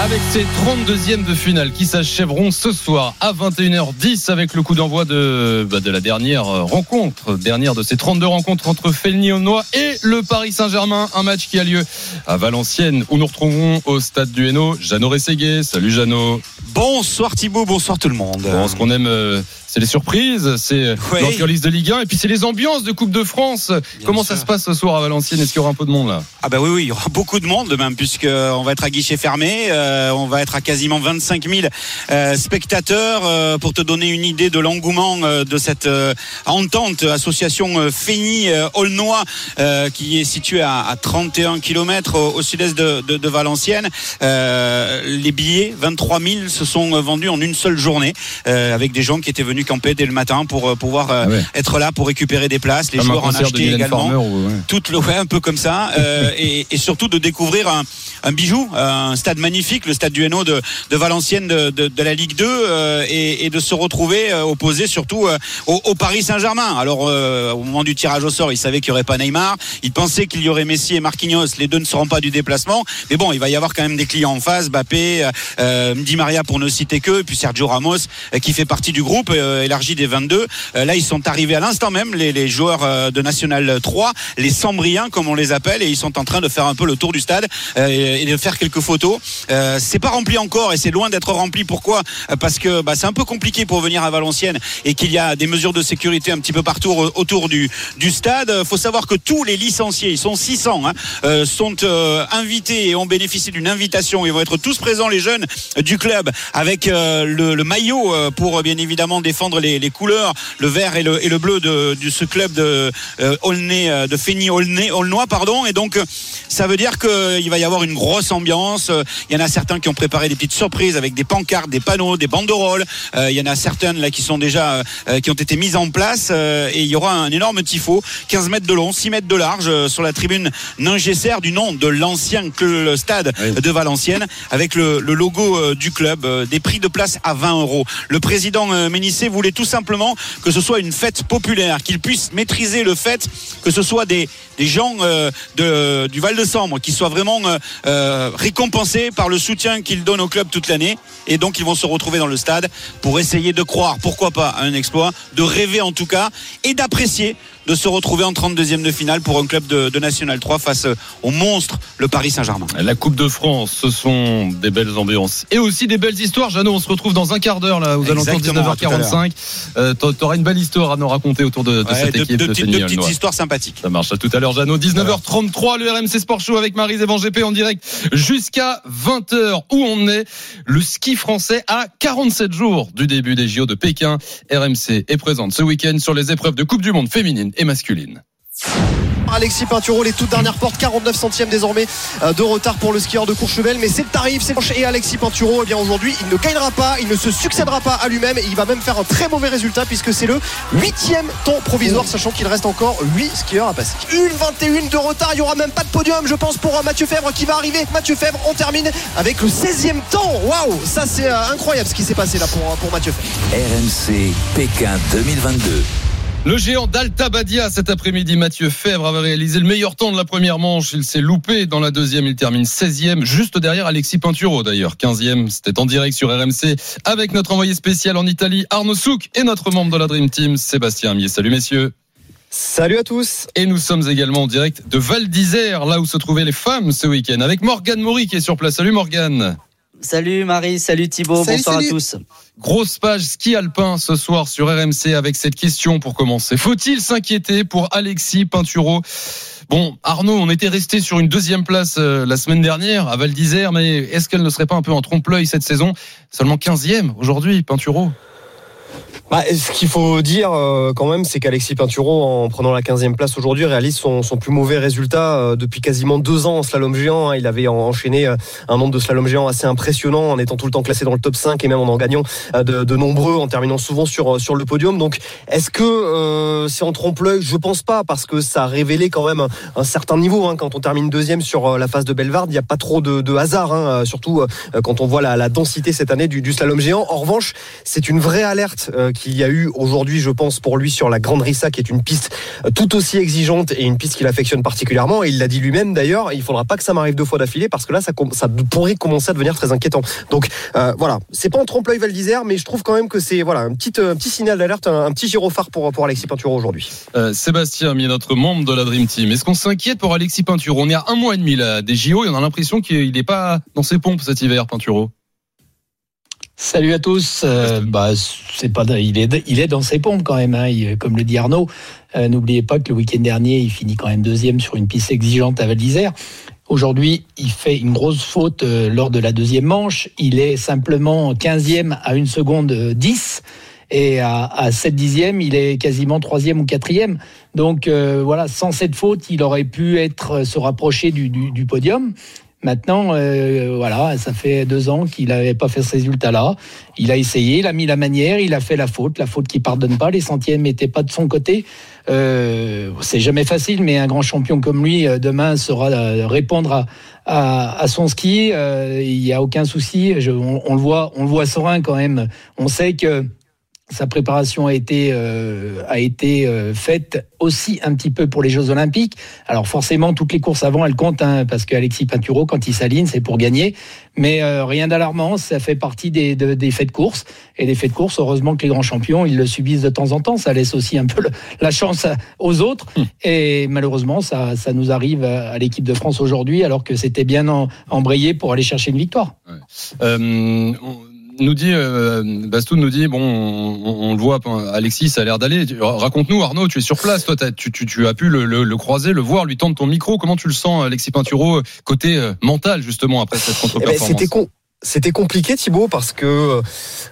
Avec ces 32e de finale qui s'achèveront ce soir à 21h10 avec le coup d'envoi de, bah, de la dernière rencontre, dernière de ces 32 rencontres entre Felny-Aulnois et le Paris Saint-Germain. Un match qui a lieu à Valenciennes où nous retrouverons au stade du Hainaut Jeannot Rességuet. Salut Jeannot. Bonsoir Thibaut, bonsoir tout le monde. Bon, ce qu'on aime, euh, c'est les surprises, c'est l'encore-liste de Ligue 1 et puis c'est les ambiances de Coupe de France. Comment ça se passe ce soir à Valenciennes? Est-ce qu'il y aura un peu de monde là? Ah bah oui, oui, il y aura <laughs> beaucoup de monde même puisque on va être à guichet fermé, euh, on va être à quasiment 25 000 euh, spectateurs euh, pour te donner une idée de l'engouement de cette entente association euh, Aulnois qui est située à, à 31 km au, au sud-est de, de, de Valenciennes. Les billets, 23 000, se sont vendus en une seule journée avec des gens qui étaient venus venus camper dès le matin pour euh, pouvoir euh, Ah ouais. être là pour récupérer des places. Les joueurs en achetaient également. Ou- ouais. Tout le, ouais, un peu comme ça, euh, <laughs> et, et surtout de découvrir un, un bijou, un stade magnifique, le stade du Hainaut de, de Valenciennes de, de, de la Ligue 2, euh, et, et de se retrouver opposé surtout euh, au, au Paris Saint-Germain. Alors au moment du tirage au sort, il savait qu'il n'y aurait pas Neymar, il pensait qu'il y aurait Messi et Marquinhos, les deux ne seront pas du déplacement, mais bon, il va y avoir quand même des clients en face, Bappé, Di Maria pour ne citer que, et puis Sergio Ramos qui fait partie du groupe euh, élargi des 22. Euh, là, ils sont arrivés à l'instant même, les, joueurs euh, de National 3, les Sambriens comme on les appelle, et ils sont en train de faire un peu le tour du stade et de faire quelques photos. C'est pas rempli encore et c'est loin d'être rempli. Pourquoi? Parce que bah, c'est un peu compliqué pour venir à Valenciennes et qu'il y a des mesures de sécurité un petit peu partout autour du, du stade. Faut savoir que tous les licenciés, ils sont 600, hein, sont invités et ont bénéficié d'une invitation. Ils vont être tous présents, les jeunes du club, avec le, maillot pour bien évidemment défendre les, les couleurs, le vert et le, et le bleu de, de ce club de euh, Aulnay, euh, de Fény Aulnay, Aulnois, pardon. Et donc, euh, ça veut dire qu'il va y avoir une grosse ambiance. Euh, Il y en a certains qui ont préparé des petites surprises avec des pancartes, des panneaux, des banderoles. Euh, Il y en a certaines là qui sont déjà, euh, qui ont été mises en place. euh, et il y aura un énorme tifo, 15 mètres de long, 6 mètres de large, euh, sur la tribune Ningesser du nom de l'ancien stade de Valenciennes, avec le, le logo euh, du club, euh, des prix de place à 20 euros. Le président euh, Ménissé voulait tout simplement que ce soit une fête populaire, qu'il puisse maîtriser le fait que ce soit des, gens euh, du Val de Sambre qui soient vraiment euh, euh, récompensés par le soutien qu'ils donnent au club toute l'année. Et donc ils vont se retrouver dans le stade pour essayer de croire, pourquoi pas, à un exploit, de rêver en tout cas, et d'apprécier de se retrouver en 32e de finale pour un club de, de National 3 face euh, au monstre, le Paris Saint-Germain. La Coupe de France, ce sont des belles ambiances et aussi des belles histoires. Jeannot, on se retrouve dans un quart d'heure là, aux alentours de Exactement, à tout à 19h45. Euh, t'a- T'auras une belle histoire à nous raconter autour de, de Ouais, cette de, équipe de de, petites- histoires sympathiques. Ça marche à tout à l'heure, Jeannot. 19h33, le RMC Sport Show avec Marise et Van GP en direct jusqu'à 20h où on est? Le ski français à 47 jours du début des JO de Pékin. RMC est présente ce week-end sur les épreuves de Coupe du Monde féminine et masculine. Alexis Pinturo, les toutes dernières portes, 49 centièmes désormais euh, de retard pour le skieur de Courchevel, mais c'est le tarif, c'est le et Alexis Pinturo, eh bien aujourd'hui, il ne gagnera pas, il ne se succédera pas à lui-même et il va même faire un très mauvais résultat puisque c'est le huitième temps provisoire, sachant qu'il reste encore 8 skieurs à passer. Une 21 de retard, il n'y aura même pas de podium, je pense, pour euh, Mathieu Fèvre qui va arriver. Mathieu Fèvre, on termine avec le 16e temps. Waouh, ça c'est euh, incroyable ce qui s'est passé là pour, pour Mathieu Fèvre. RMC Pékin 2022. Le géant d'Alta Badia cet après-midi, Mathieu Fèvre avait réalisé le meilleur temps de la première manche. Il s'est loupé dans la deuxième. Il termine 16e, juste derrière Alexis Pinturo d'ailleurs. 15e, c'était en direct sur RMC avec notre envoyé spécial en Italie, Arnaud Souk, et notre membre de la Dream Team, Sébastien Amier. Salut messieurs. Salut à tous. Et nous sommes également en direct de Val d'Isère, là où se trouvaient les femmes ce week-end, avec Morgane Maury qui est sur place. Salut Morgane. Salut Marie, salut Thibaut, Salut, bonsoir salut. à tous. Grosse page ski alpin ce soir sur RMC avec cette question pour commencer. Faut-il s'inquiéter pour Alexis Pinturo? Bon, Arnaud, on était resté sur une deuxième place euh, la semaine dernière à Val d'Isère, mais est-ce qu'elle ne serait pas un peu en trompe-l'œil cette saison? Seulement 15e aujourd'hui, Pinturo. Bah, ce qu'il faut dire euh, quand même, c'est qu'Alexis Pinturo, en prenant la 15e place aujourd'hui, réalise son, plus mauvais résultat euh, depuis quasiment deux ans en slalom géant. hein. Il avait en- enchaîné euh, un nombre de slalom géant assez impressionnant en étant tout le temps classé dans le top 5 et même en en gagnant de, nombreux, en terminant souvent sur, le podium. Donc, est-ce que c'est en trompe-l'œil? Je pense pas, parce que ça a révélé quand même un, certain niveau. hein. Quand on termine deuxième sur la phase de Belvarde, il n'y a pas trop de, hasard, hein, surtout quand on voit la, densité cette année du slalom géant. En revanche, c'est une vraie alerte euh, qu'il y a eu aujourd'hui, je pense, pour lui sur la Grande Rissa, qui est une piste euh, tout aussi exigeante et une piste qu'il affectionne particulièrement. Et il l'a dit lui-même d'ailleurs, il faudra pas que ça m'arrive deux fois d'affilée parce que là, ça, pourrait commencer à devenir très inquiétant. Donc euh, voilà, c'est pas en trompe-l'œil Val d'Isère, mais je trouve quand même que c'est voilà un petit, signal d'alerte, un, petit gyrophare pour, pour Alexis Pinturo aujourd'hui. Euh, Sébastien Amier, notre membre de la Dream Team. Est-ce qu'on s'inquiète pour Alexis Pinturo On est à un mois et demi là, des JO et on a l'impression qu'il n'est pas dans ses pompes cet hiver, Pinturo. Salut à tous. Euh, bah, c'est pas, il est, il est dans ses pompes quand même. Hein. Il- comme le dit Arnaud, euh, n'oubliez pas que le week-end dernier, il finit quand même deuxième sur une piste exigeante à Val d'Isère. Aujourd'hui, il fait une grosse faute euh, lors de la deuxième manche. Il est simplement 15e à une seconde euh, 10. Et à, à 7 dixièmes, il est quasiment troisième ou quatrième. Donc euh, voilà, sans cette faute, il aurait pu être se rapprocher du, du, du podium. Maintenant, euh, voilà, ça fait deux ans qu'il n'avait pas fait ce résultat-là. Il a essayé, il a mis la manière, il a fait la faute, la faute qui pardonne pas. Les centièmes n'étaient pas de son côté. Euh, c'est jamais facile, mais un grand champion comme lui euh, demain saura euh, répondre à, à, à son ski. Euh, il n'y a aucun souci. Je- on, on le voit, on le voit serein quand même. On sait que sa préparation a été euh, a été euh, faite aussi un petit peu pour les Jeux Olympiques. Alors forcément, toutes les courses avant, elles comptent, hein, parce qu'Alexis Pinturo, quand il s'aligne, c'est pour gagner. Mais euh, rien d'alarmant, ça fait partie des, de- des faits de course. Et les faits de course, heureusement que les grands champions, ils le subissent de temps en temps. Ça laisse aussi un peu le- la chance aux autres. Et malheureusement, ça, ça nous arrive à, à l'équipe de France aujourd'hui, alors que c'était bien en- embrayé pour aller chercher une victoire. On nous dit, euh, Bastoun nous dit, bon, on, on le voit, Alexis, ça a l'air d'aller. Raconte-nous, Arnaud, tu es sur place, toi, tu, tu, tu as pu le, le- le croiser, le voir, lui tendre ton micro. Comment tu le sens, Alexis Pinturo, côté euh, mental, justement, après cette Eh ben, contre-performance? C'était con- C'était compliqué Thibaut parce que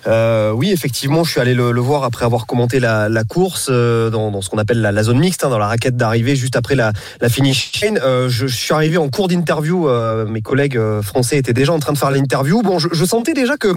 euh, oui effectivement je suis allé le, voir après avoir commenté la, course euh, dans, ce qu'on appelle la, zone mixte hein, dans la raquette d'arrivée juste après la, la finish. Euh, je, je suis arrivé en cours d'interview, euh, mes collègues euh, français étaient déjà en train de faire l'interview. Bon je, je sentais déjà que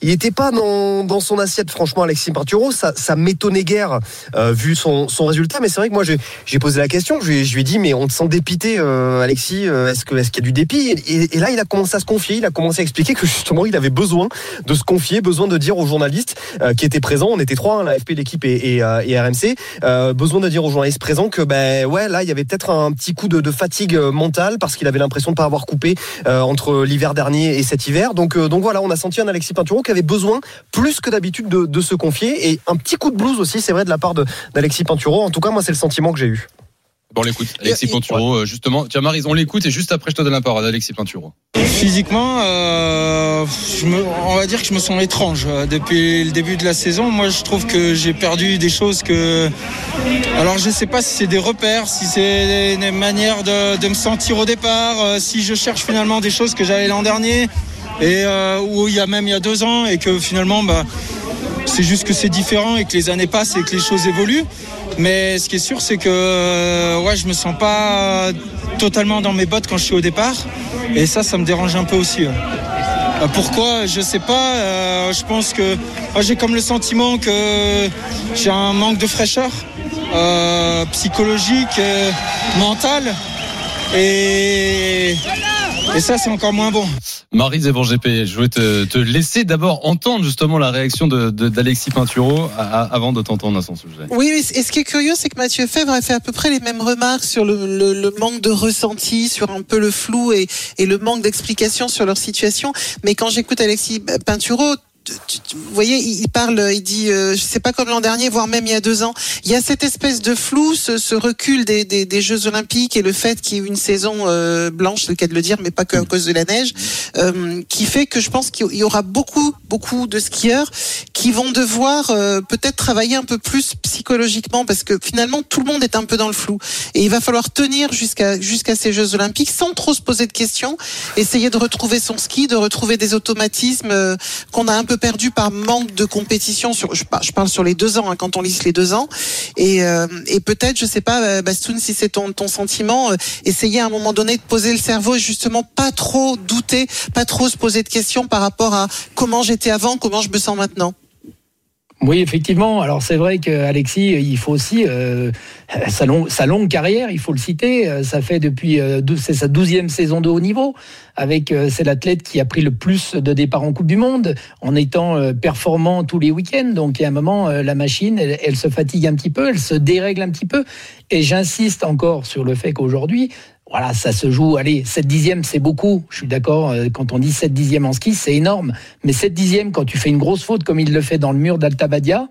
il était pas dans, son assiette franchement Alexis Pinturo, ça, m'étonnait guère euh, vu son, résultat. Mais c'est vrai que moi j'ai posé la question, je lui, ai- je dit mais on te sent dépité euh, Alexis, euh, est-ce qu'il y a du dépit? Et, là il a commencé à se confier, il a commencé à expliquer que justement il avait besoin de se confier, besoin de dire aux journalistes euh, qui étaient présents, on était trois, hein, la FP, l'équipe et, euh, RMC, euh, besoin de dire aux journalistes présents que ben ouais là il y avait peut-être un petit coup de, fatigue mentale parce qu'il avait l'impression de pas avoir coupé entre l'hiver dernier et cet hiver. Donc voilà, on a senti un Alexis Pinturo qui avait besoin plus que d'habitude de, de se confier et un petit coup de blues aussi, c'est vrai de la part d'Alexis Pinturo. En tout cas moi c'est le sentiment que j'ai eu. Bon, on l'écoute, Alexis Pinturo, euh, justement. Tiens, Marise, on l'écoute et juste après, je te donne la parole, Alexis Pinturo. Physiquement, euh, je me- on va dire que je me sens étrange euh, depuis le début de la saison. Moi, je trouve que j'ai perdu des choses que. Alors, je ne sais pas si c'est des repères, si c'est des manières de, de me sentir au départ, si je cherche finalement des choses que j'avais l'an dernier et euh, où il y a même il y a deux ans et que finalement, bah, c'est juste que c'est différent et que les années passent et que les choses évoluent. Mais ce qui est sûr, c'est que euh, ouais, je me sens pas totalement dans mes bottes quand je suis au départ. Et ça, ça me dérange un peu aussi. Euh, Pourquoi? Je sais pas. euh, je pense que moi, j'ai comme le sentiment que j'ai un manque de fraîcheur euh, psychologique, euh, mentale. Et, et ça, c'est encore moins bon. Marise Evan GP, je voulais te, te laisser d'abord entendre justement la réaction de- de- d'Alexis Pinturo à- avant de t'entendre à son sujet. Oui, et ce qui est curieux, c'est que Mathieu Fèvre a fait à peu près les mêmes remarques sur le, le- le manque de ressenti, sur un peu le flou et, et le manque d'explication sur leur situation. Mais quand j'écoute Alexis Pinturo, tu- tu- tu- vous voyez, il parle, il dit, euh, sais pas comme l'an dernier, voire même il y a deux ans. Il y a cette espèce de flou, ce, ce recul des, des, des Jeux Olympiques et le fait qu'il y ait une saison euh, blanche, c'est le cas de le dire, mais pas que à cause de la neige, euh, qui fait que je pense qu'il y aura beaucoup, beaucoup de skieurs qui vont devoir euh, peut-être travailler un peu plus psychologiquement parce que finalement tout le monde est un peu dans le flou et il va falloir tenir jusqu'à jusqu'à ces Jeux Olympiques sans trop se poser de questions, essayer de retrouver son ski, de retrouver des automatismes euh, qu'on a un peu perdu par manque de compétition sur je, par- je parle sur les deux ans hein, quand on lisse les deux ans. Et, euh, et peut-être je sais pas euh, Bastoun si c'est ton, ton sentiment euh, essayer à un moment donné de poser le cerveau et justement pas trop douter pas trop se poser de questions par rapport à comment j'étais avant comment je me sens maintenant Oui, effectivement. Alors c'est vrai qu'Alexis, il faut aussi euh, sa, longue, carrière, il faut le citer. euh, Ça fait depuis, euh, c'est sa douzième saison de haut niveau. Avec, c'est l'athlète qui a pris le plus de départs en Coupe du Monde, en étant performant tous les week-ends. Donc, a un moment, la machine, elle se fatigue un petit peu, elle se dérègle un petit peu. Et j'insiste encore sur le fait qu'aujourd'hui, voilà, ça se joue. Allez, 7 dixièmes, c'est beaucoup. Je suis d'accord. euh, Quand on dit 7 dixièmes en ski, c'est énorme. Mais 7 dixièmes, quand tu fais une grosse faute comme il le fait dans le mur d'Altabadia,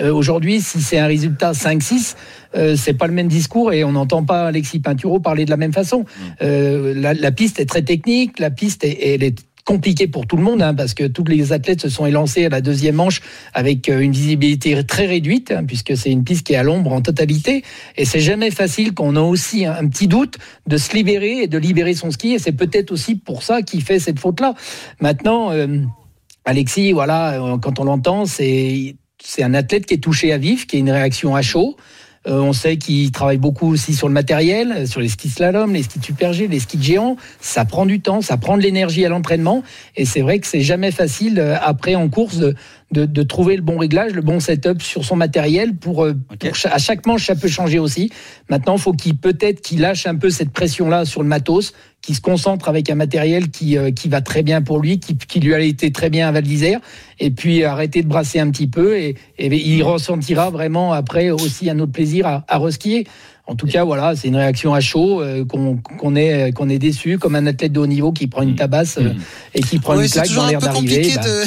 euh, aujourd'hui, si c'est un résultat 5-6, euh, c'est pas le même discours et on n'entend pas Alexis Pinturo parler de la même façon. Euh, la, la piste est très technique, la piste est, elle est compliquée pour tout le monde hein, parce que tous les athlètes se sont élancés à la deuxième manche avec euh, une visibilité très réduite hein, puisque c'est une piste qui est à l'ombre en totalité. Et c'est jamais facile qu'on a aussi un, petit doute de se libérer et de libérer son ski. Et c'est peut-être aussi pour ça qu'il fait cette faute là. Maintenant euh, Alexis voilà euh, quand on l'entend c'est c'est un athlète qui est touché à vif qui a une réaction à chaud Euh, on sait qu'il travaille beaucoup aussi sur le matériel, sur les skis slalom, les skis super les skis géants. Ça prend du temps, ça prend de l'énergie à l'entraînement. Et c'est vrai que c'est jamais facile euh, après en course de, de, de trouver le bon réglage, le bon setup sur son matériel. Pour, euh, pour à chaque manche, ça peut changer aussi. Maintenant, il faut qu'il peut-être qu'il lâche un peu cette pression-là sur le matos, qu'il se concentre avec un matériel qui, euh, qui va très bien pour lui, qui, qui lui a été très bien à Val d'Isère, et puis arrêter de brasser un petit peu, et, et il ressentira vraiment après aussi un autre plaisir à, à reskier. En tout cas, voilà, c'est une réaction à chaud, euh, qu'on qu'on est, qu'on est déçu, comme un athlète de haut niveau qui prend une tabasse euh, et qui prend Ouais, une c'est claque toujours dans un l'air peu d'arrivée. compliqué bah, de,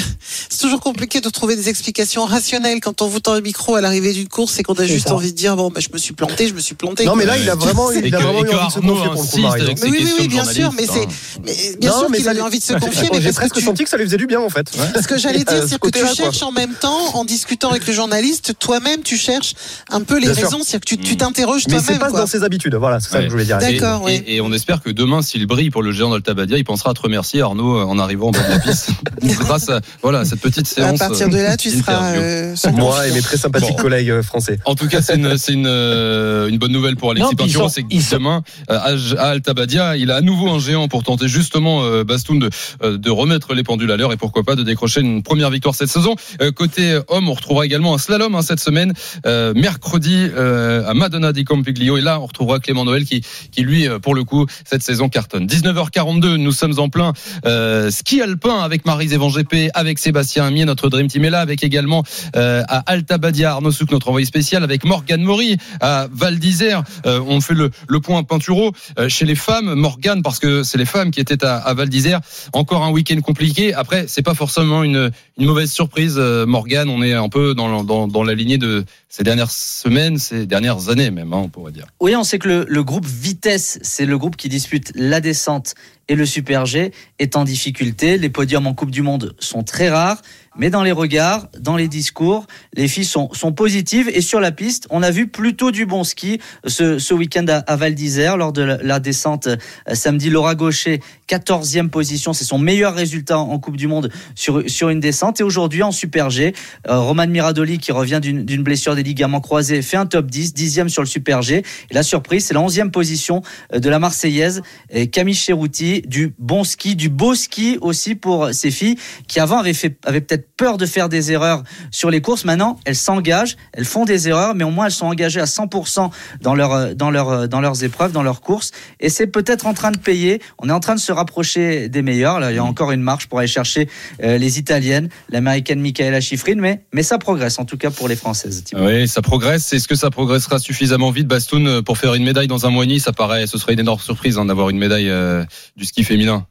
c'est toujours compliqué de trouver des explications rationnelles quand on vous tend le micro à l'arrivée d'une course et qu'on a juste ça. envie de dire bon, bah, je me suis planté, je me suis planté. Non, mais là, il a vraiment, il a vraiment eu envie de se confier pour le coup, Mais oui, oui, oui, bien sûr, mais journaliste, c'est, mais bien Non, sûr qu'il ça a lui- envie de se confier, mais J'ai presque senti que ça lui faisait du bien en fait. ce que j'allais dire, Euh, ce c'est que tu cherches en même temps, en discutant avec le journaliste, toi-même, tu cherches un peu les raisons, c'est-à-dire que tu, tu t'interroges c'est toi-même, pas quoi. dans ses habitudes. Voilà, c'est ça Ouais. que je voulais dire. D'accord, et, ouais. et- et on espère que demain, s'il brille pour le géant d'Altabadia, il pensera à te remercier, Arnaud, en arrivant en bas de la piste. <laughs> grâce à voilà, cette petite À séance. partir de là, tu seras euh, Moi et mes très sympathiques Bon. collègues euh, français. En tout cas, c'est une, c'est une, euh, une bonne nouvelle pour Alexis Pinturo, c'est que demain, euh, à, à Altabadia, il a à nouveau un géant pour tenter justement, euh, Bastoun, de, euh, de remettre les pendules à l'heure et pourquoi pas de décrocher une première victoire cette saison. Euh, côté homme, on retrouvera également un slalom hein, cette semaine, euh, mercredi euh, à Madonna di Campiglio. Et là, on retrouvera Clément Noël qui, qui lui, euh, pour le coup, cette saison cartonne. 19h42, nous sommes en plein euh, ski alpin avec Marise Evan GP, avec Sébastien Amier, notre Dream Team est là, avec également euh, à Alta Badia Arnaud Souk, notre envoyé spécial, avec Morgane Maury à Val d'Isère. Euh, on fait le, le point Pinturo chez les femmes. Morgane, parce que c'est les femmes qui étaient à, Val d'Isère. Encore un week-end compliqué. Après, c'est pas forcément une, une mauvaise surprise. Morgane, on est un peu dans, dans, dans la lignée de ces dernières semaines, ces dernières années même, hein, on pourrait Oui, on sait que le groupe Vitesse, c'est le groupe qui dispute la descente et le Super G, est en difficulté. Les podiums en Coupe du Monde sont très rares, mais dans les regards, dans les discours, les filles sont, sont positives. Et sur la piste, on a vu plutôt du bon ski ce, ce week-end à, Val d'Isère lors de la, descente euh, samedi. Laura Gaucher, 14e position, c'est son meilleur résultat en Coupe du Monde sur, sur une descente. Et aujourd'hui en Super G, euh, Roman Miradoli qui revient d'une d'une blessure des ligaments croisés fait un top 10, 10e sur le Super G. Et la surprise, c'est la 11e position euh, de la Marseillaise euh, Camille Cherouti, du bon ski, du beau ski aussi pour ces filles qui avant avaient, fait, avaient peut-être peur de faire des erreurs sur les courses. Maintenant, elles s'engagent, elles font des erreurs, mais au moins elles sont engagées à 100% dans, leur, dans, leur, dans leurs épreuves, dans leurs courses. Et c'est peut-être en train de payer. On est en train de se rapprocher des meilleurs. Là, il y a encore une marche pour aller chercher euh, les Italiennes, l'américaine Michaela Schifrin, mais, mais ça progresse en tout cas pour les Françaises. Thibaut. Oui, ça progresse. Est-ce que ça progressera suffisamment vite, Bastoun, pour faire une médaille dans un mois et demi? Ça paraît, ce serait une énorme surprise hein, d'avoir une médaille euh, du ski féminin.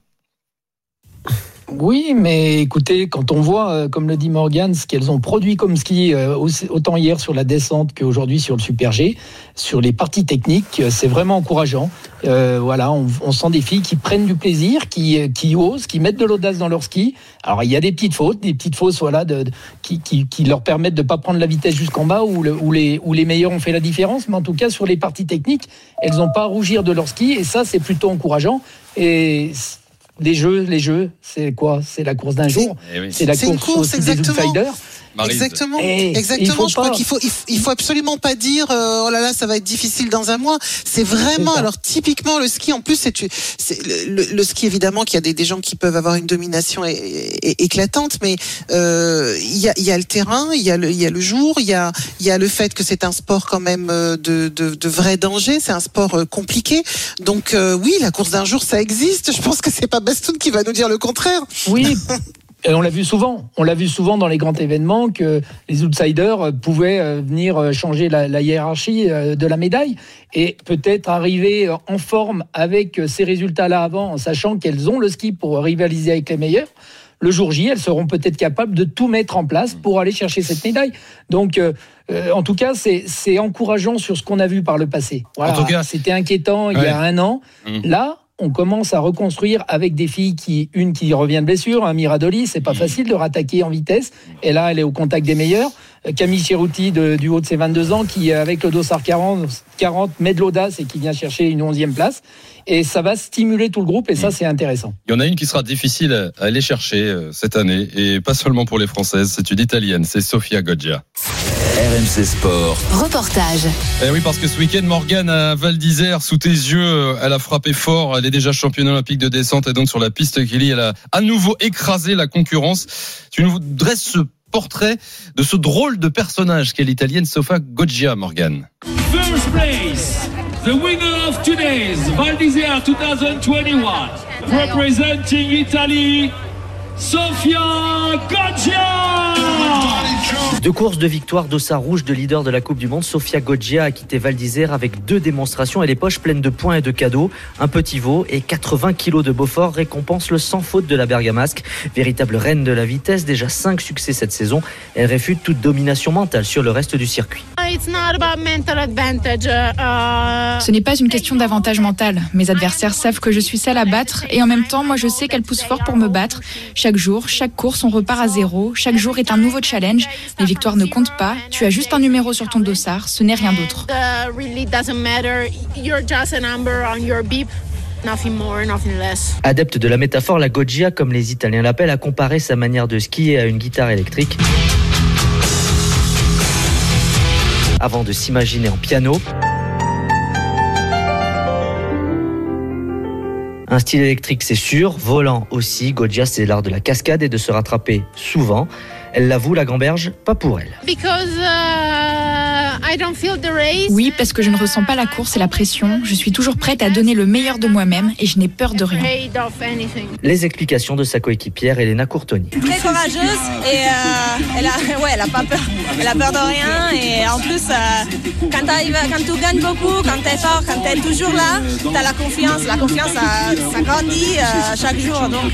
Oui, mais écoutez, quand on voit, euh, comme le dit Morgan, ce qu'elles ont produit comme ski, euh, autant hier sur la descente qu'aujourd'hui sur le Super G, sur les parties techniques, euh, c'est vraiment encourageant. Voilà, on, sent des filles qui prennent du plaisir, qui, osent, qui mettent de l'audace dans leur ski. Alors il y a des petites fautes, des petites fautes voilà, de, qui, leur permettent de pas prendre la vitesse jusqu'en bas où les, où les meilleurs ont fait la différence. Mais en tout cas, sur les parties techniques, elles n'ont pas à rougir de leur ski et ça, c'est plutôt encourageant. Et les jeux, les jeux, c'est quoi? C'est la course d'un jour? Oui. C'est la course, course, des exactement. outsiders. Exactement, Et il exactement. Je crois qu'il faut, il faut, absolument pas dire euh, oh là là, ça va être difficile dans un mois. C'est vraiment, alors typiquement le ski. En plus, c'est, c'est le, le- le ski évidemment qu'il y a des, des gens qui peuvent avoir une domination é- é- éclatante, mais euh, il y, a, il y a le terrain, il y a le, il y a le jour, il y a, il y a le fait que c'est un sport quand même euh, de, de, de vrai danger. C'est un sport compliqué. Donc euh, oui, la course d'un jour, ça existe. Je pense que c'est pas Bastoun qui va nous dire le contraire. Oui. <laughs> Et on l'a vu souvent. On l'a vu souvent dans les grands événements que les outsiders euh, pouvaient euh, venir euh, changer la, la hiérarchie de la médaille et peut-être arriver en forme avec ces résultats-là avant, en sachant qu'elles ont le ski pour rivaliser avec les meilleurs. Le jour J, elles seront peut-être capables de tout mettre en place pour aller chercher cette médaille. Donc, euh, en tout cas, c'est c'est encourageant sur ce qu'on a vu par le passé. Voilà. En tout cas- c'était inquiétant il y a un an. Mhm. Là, on commence à reconstruire avec des filles qui, une qui revient de blessure, un Miradoli, c'est pas facile de rattaquer en vitesse. Et là, elle est au contact des meilleurs. Euh, Camille Cherouti, de- du haut de ses 22 ans, qui, euh, avec le dossard 40, 40 met de l'audace et qui vient chercher une 11e place. Et ça va stimuler tout le groupe et ça, c'est intéressant. Il y en a une qui sera difficile à aller chercher euh, cette année, et pas seulement pour les Françaises, c'est une Italienne, c'est Sofia Goggia. RMC Sport. Reportage. Eh oui, parce que ce week-end, Morgane à Val d'Isère, sous tes yeux, elle a frappé fort. Elle est déjà championne olympique de descente et donc sur la piste Kelly, elle a à nouveau écrasé la concurrence. Tu nous dresses ce portrait de ce drôle de personnage qu'est l'italienne Sofia Goggia, Morgane. First place, the winner of today's Val d'Isère 2021, representing Italy, Sofia Goggia. Deux courses de victoire d'Ossa Rouge de leader de la Coupe du Monde, Sofia Goggia a quitté Val d'Isère avec deux démonstrations et les poches pleines de points et de cadeaux. Un petit veau et 80 kilos de Beaufort récompense le sans faute de la Bergamasque. Véritable reine de la vitesse, déjà 5 succès cette saison. Elle réfute toute domination mentale sur le reste du circuit. Ce n'est pas une question d'avantage mental. Mes adversaires savent que je suis celle à battre et en même temps, moi je sais qu'elles poussent fort pour me battre. Chaque jour, chaque course, on repart à zéro. Chaque jour est un nouveau challenge. Les victoires ne comptent pas. Tu as juste un numéro sur ton dossard. Ce n'est rien d'autre. Adepte de la métaphore, la Goggia, comme les Italiens l'appellent, a comparé sa manière de skier à une guitare électrique. Avant de s'imaginer en piano. Un style électrique, c'est sûr. Volant aussi. Goggia, c'est l'art de la cascade et de se rattraper souvent. Elle l'avoue, la gamberge, pas pour elle. Oui, parce que je ne ressens pas la course et la pression. Je suis toujours prête à donner le meilleur de moi-même et je n'ai peur de rien. Les explications de sa coéquipière Elena Courtoni. Très courageuse et euh, elle, a, ouais, elle a pas peur. Elle a peur de rien et en plus, euh, quand, quand, tu gagnes beaucoup, quand tu es fort, quand tu es toujours là, tu as la confiance. La confiance, ça, ça grandit euh, chaque jour. Donc,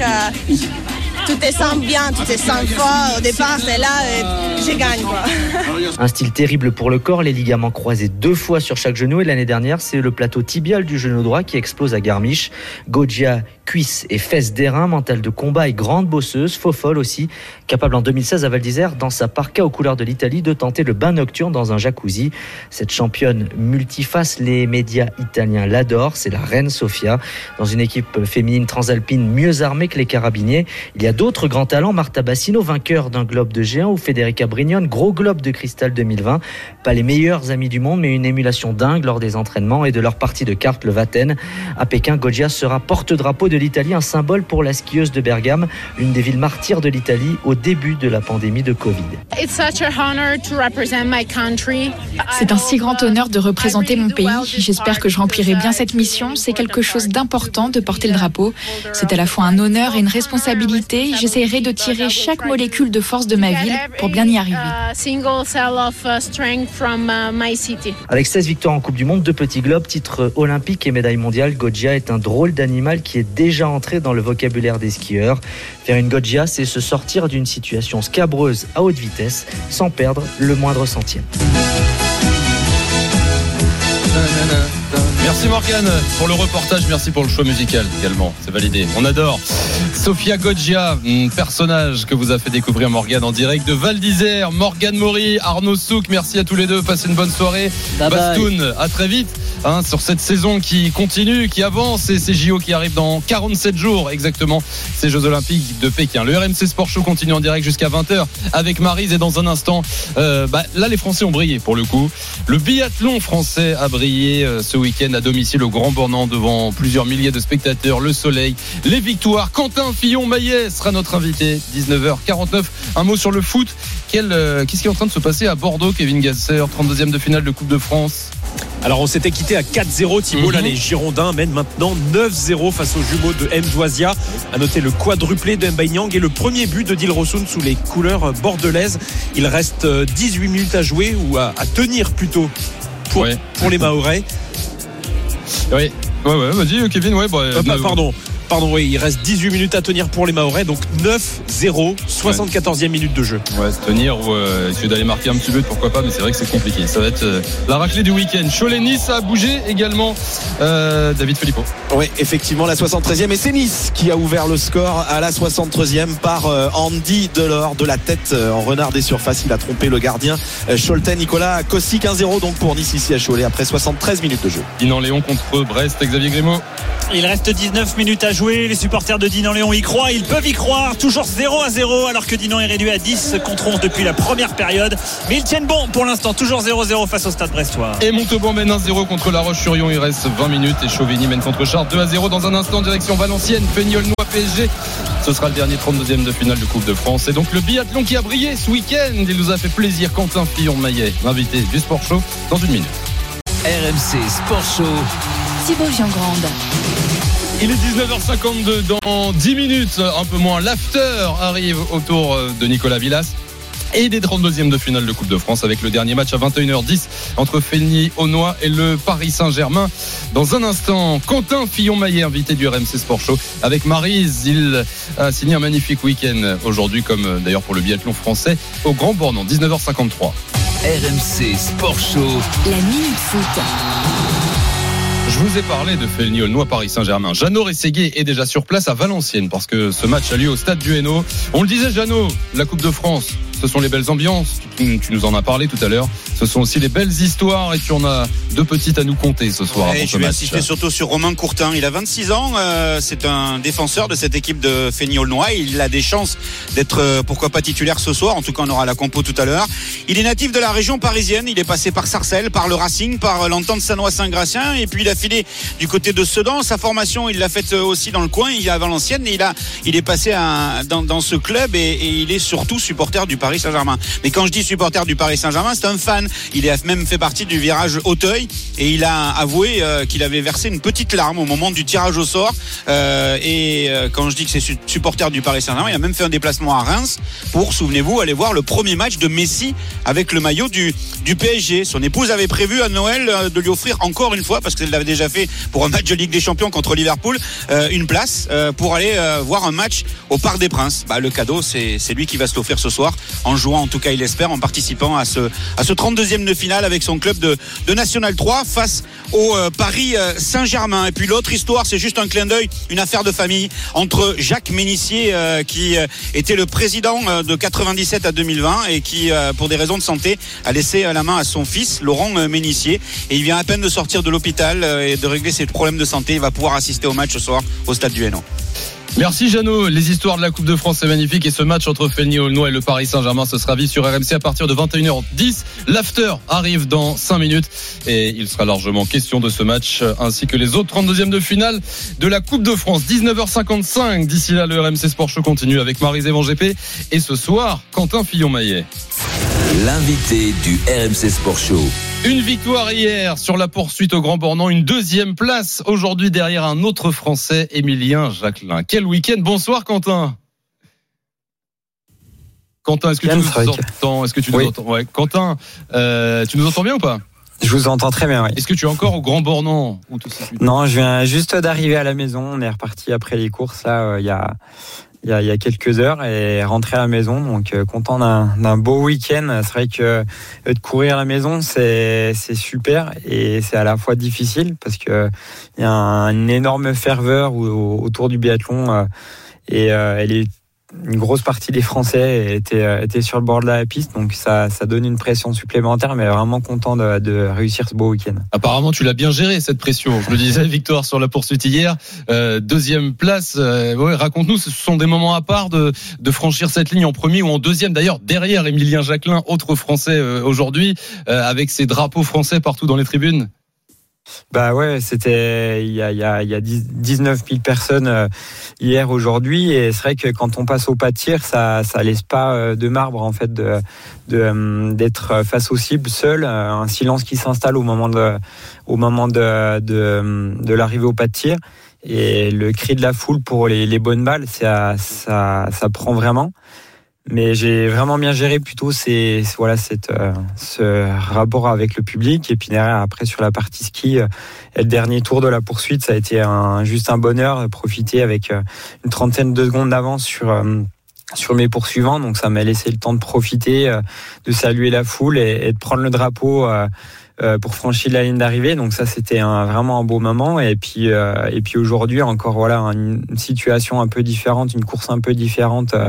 tu te sens bien, tu te sens fort. Au départ, c'est là, et je gagne. Quoi. Un style terrible pour le corps, les ligaments croisés deux fois sur chaque genou. Et l'année dernière, c'est le plateau tibial du genou droit qui explose à Garmisch. Cuisses et fesses d'airain, mental de combat et grande bosseuse, faux folle aussi, capable en 2016 à Val d'Isère, dans sa parka aux couleurs de l'Italie, de tenter le bain nocturne dans un jacuzzi. Cette championne multiface, les médias italiens l'adorent. C'est la reine Sofia. Dans une équipe féminine transalpine mieux armée que les carabiniers, il y a d'autres grands talents. Marta Bassino, vainqueur d'un globe de géant, ou Federica Brignone, gros globe de cristal 2020. Pas les meilleurs amis du monde, mais une émulation dingue lors des entraînements et de leur partie de cartes, le Vaten. À Pékin, Goggia sera porte-drapeau de l'Italie, un symbole pour la skieuse de Bergame, l'une des villes martyrs de l'Italie au début de la pandémie de Covid. C'est un si grand honneur de représenter mon pays. J'espère que je remplirai bien cette mission. C'est quelque chose d'important de porter le drapeau. C'est à la fois un honneur et une responsabilité. J'essaierai de tirer chaque molécule de force de ma ville pour bien y arriver. Avec 16 victoires en Coupe du Monde, deux petits globes, titre olympique et médaille mondiale, Goggia est un drôle d'animal qui est déjà entré dans le vocabulaire des skieurs. Faire une Goggia, c'est se sortir d'une situation scabreuse à haute vitesse sans perdre le moindre centième. Merci Morgane pour le reportage, merci pour le choix musical également, c'est validé, on adore. Sofia Goggia, personnage que vous a fait découvrir Morgane en direct de Val d'Isère, Morgane Maury, Arnaud Souk, merci à tous les deux, passez une bonne soirée. Bye bye. Bastoun, à très vite hein, sur cette saison qui continue, qui avance et ces JO qui arrivent dans 47 jours exactement, ces Jeux Olympiques de Pékin. Le RMC Sport Show continue en direct jusqu'à 20h avec Marise et dans un instant, euh, bah, là les Français ont brillé pour le coup. Le biathlon français a brillé euh, ce week-end à domicile au Grand Bornand devant plusieurs milliers de spectateurs, le soleil, les victoires. Quentin Fillon-Maillet sera notre invité, 19h49. Un mot sur le foot. Euh, Qu'est-ce qui est en train de se passer à Bordeaux, Kevin Gasser, 32e de finale de Coupe de France? Alors on s'était quitté à 4-0 Thibault, là Mhm. les Girondins mènent maintenant 9-0 face aux jumeaux de M. Joisia. À noter le quadruplé de Nyang et le premier but de Dilrosun sous les couleurs bordelaises. Il reste euh, 18 minutes à jouer ou à, à tenir plutôt pour, pour les Mahorais. Oui, ouais, ouais, vas-y Kevin, ouais. Bah, Euh, pardon. Pardon, oui, il reste 18 minutes à tenir pour les Mahorais, donc 9-0, 74e minute de jeu. Ouais, se tenir ou euh, essayer d'aller marquer un petit but, pourquoi pas, mais c'est vrai que c'est compliqué. Ça va être euh, la raclée du week-end. Cholet-Nice a bougé également. Euh, David Filippo. Oui, effectivement, la 73e. Et c'est Nice qui a ouvert le score à la 63e par euh, Andy Delors de la tête euh, en renard des surfaces. Il a trompé le gardien euh, Scholten Nicolas Kosik 1-0 donc pour Nice ici à Cholet après 73 minutes de jeu. Dinan Léon contre Brest, Xavier Grimaud. Il reste 19 minutes à jouer. Les supporters de Dinan-Léon y croient. Ils peuvent y croire. Toujours 0 à 0 alors que Dinan est réduit à 10 contre 11 depuis la première période. Mais ils tiennent bon pour l'instant. Toujours 0-0 face au stade brestois. Et Montauban mène 1-0 contre La Roche-sur-Yon. Il reste 20 minutes et Chauvigny mène contre Chartres 2 à 0 dans un instant direction Valenciennes. Feignol Noix PSG. Ce sera le dernier 32e de finale de Coupe de France. Et donc le biathlon qui a brillé ce week-end. Il nous a fait plaisir. Quentin Fillon-Maillet, invité du Sport Show dans une minute. RMC Sport Show. Thibaut Giangrande. Il est 19h52 dans 10 minutes, un peu moins. L'after arrive autour de Nicolas Villas et des 32e de finale de Coupe de France avec le dernier match à 21h10 entre Feigny Aunois et le Paris Saint-Germain. Dans un instant, Quentin Fillon-Maillet, invité du RMC Sport Show avec Marise. Il a signé un magnifique week-end aujourd'hui, comme d'ailleurs pour le biathlon français, au Grand Bornand, 19h53. RMC Sport Show. La minute foot. Je vous ai parlé de Felny Aulnois Paris Saint-Germain. Jeannot Rességuier est déjà sur place à Valenciennes parce que ce match a lieu au stade du Hainaut. On le disait, Jeannot, la Coupe de France, ce sont les belles ambiances. Tu, tu nous en as parlé tout à l'heure. Ce sont aussi les belles histoires et tu en as deux petites à nous compter ce soir Ouais, avant je vais insister surtout sur Romain Courtin. Il a 26 ans. euh, c'est un défenseur de cette équipe de Feigny-Aulnois. Il a des chances d'être, euh, pourquoi pas, titulaire ce soir. En tout cas, on aura la compo tout à l'heure. Il est natif de la région parisienne. Il est passé par Sarcelles, par le Racing, par l'entente Sanois-Saint-Gratien. Et puis, il a filé du côté de Sedan. Sa formation, il l'a faite euh, aussi dans le coin. Il est à Valenciennes. Et il, a, il est passé à- dans, dans ce club et, et il est surtout supporter du Paris Saint-Germain. Mais quand je dis supporter du Paris Saint-Germain, c'est un fan. Il a même fait partie du virage Auteuil et il a avoué euh, qu'il avait versé une petite larme au moment du tirage au sort. Euh, et euh, quand je dis que c'est su- supporter du Paris Saint-Germain, il a même fait un déplacement à Reims pour, souvenez-vous, aller voir le premier match de Messi avec le maillot du, PSG. Son épouse avait prévu à Noël de lui offrir encore une fois, parce qu'elle l'avait déjà fait pour un match de Ligue des Champions contre Liverpool, une place pour aller voir un match au Parc des Princes. Bah, le cadeau, c'est lui qui va se l'offrir ce soir, en jouant en tout cas, il espère, en participant à ce, à ce 32e de finale avec son club de, de National 3 face au euh, Paris euh, Saint-Germain. Et puis l'autre histoire, c'est juste un clin d'œil, une affaire de famille entre Jacques Ménissier, euh, qui était le président de 97 à 2020 et qui, pour des raisons de santé, a laissé la main à son fils, Laurent Ménissier. Et il vient à peine de sortir de l'hôpital et de régler ses problèmes de santé. Il va pouvoir assister au match ce soir au stade du Hainaut. Merci Jeannot. Les histoires de la Coupe de France, c'est magnifique. Et ce match entre Feigny Aulnois et le Paris Saint-Germain, ce sera vu sur RMC à partir de 21h10. L'after arrive dans 5 minutes. Et il sera largement question de ce match, ainsi que les autres 32e de finale de la Coupe de France. 19h55. D'ici là, le RMC Sport Show continue avec Marie Van GP. Et ce soir, Quentin Fillon-Maillet. L'invité du RMC Sport Show. Une victoire hier sur la poursuite au Grand Bornand, une deuxième place aujourd'hui derrière un autre Français, Émilien Jacquelin. Quel week-end Bonsoir Quentin. Quentin, est-ce que tu nous entends? Est-ce que tu nous Oui. entends? Ouais, Quentin, euh, tu nous entends bien ou pas? Je vous entends très bien, oui. Est-ce que tu es encore au Grand Bornand Non, je viens juste d'arriver à la maison. On est reparti après les courses, là, euh, il y a. Il y, a, il y a quelques heures et rentré à la maison. Donc euh, content d'un beau week-end. C'est vrai que euh, de courir à la maison c'est super et c'est à la fois difficile parce que il y a un- une énorme ferveur au- autour du biathlon euh, et elle est une grosse partie des Français étaient, euh, étaient sur le bord de la piste, donc ça, donne une pression supplémentaire, mais vraiment content de, réussir ce beau week-end. Apparemment, tu l'as bien géré cette pression. Je le disais, victoire sur la poursuite hier, euh, deuxième place. Euh, raconte-nous, ce sont des moments à part de, franchir cette ligne en premier ou en deuxième. D'ailleurs, derrière Émilien Jacquelin, autre Français aujourd'hui, avec ses drapeaux français partout dans les tribunes. Bah ouais, c'était il y a, il y a, il y a 10 19 000 personnes euh, hier, aujourd'hui, et c'est vrai que quand on passe au pas de tir, ça ça laisse pas euh, de marbre en fait euh, d'être face aux cibles seul, un silence qui s'installe au moment de au moment de de, de l'arrivée au pas de tir, et le cri de la foule pour les, les bonnes balles, ça ça ça prend vraiment. Mais j'ai vraiment bien géré plutôt ces, voilà, cette, euh, ce rapport avec le public. Et puis derrière, après, sur la partie ski, euh, et le dernier tour de la poursuite, ça a été un, juste un bonheur de profiter avec euh, une trentaine de secondes d'avance sur, sur mes poursuivants. Donc ça m'a laissé le temps de profiter, de saluer la foule et, et de prendre le drapeau. Euh, pour franchir la ligne d'arrivée. Donc ça, c'était vraiment un beau moment. Et puis, euh, et puis aujourd'hui, encore voilà une, situation un peu différente, une course un peu différente euh,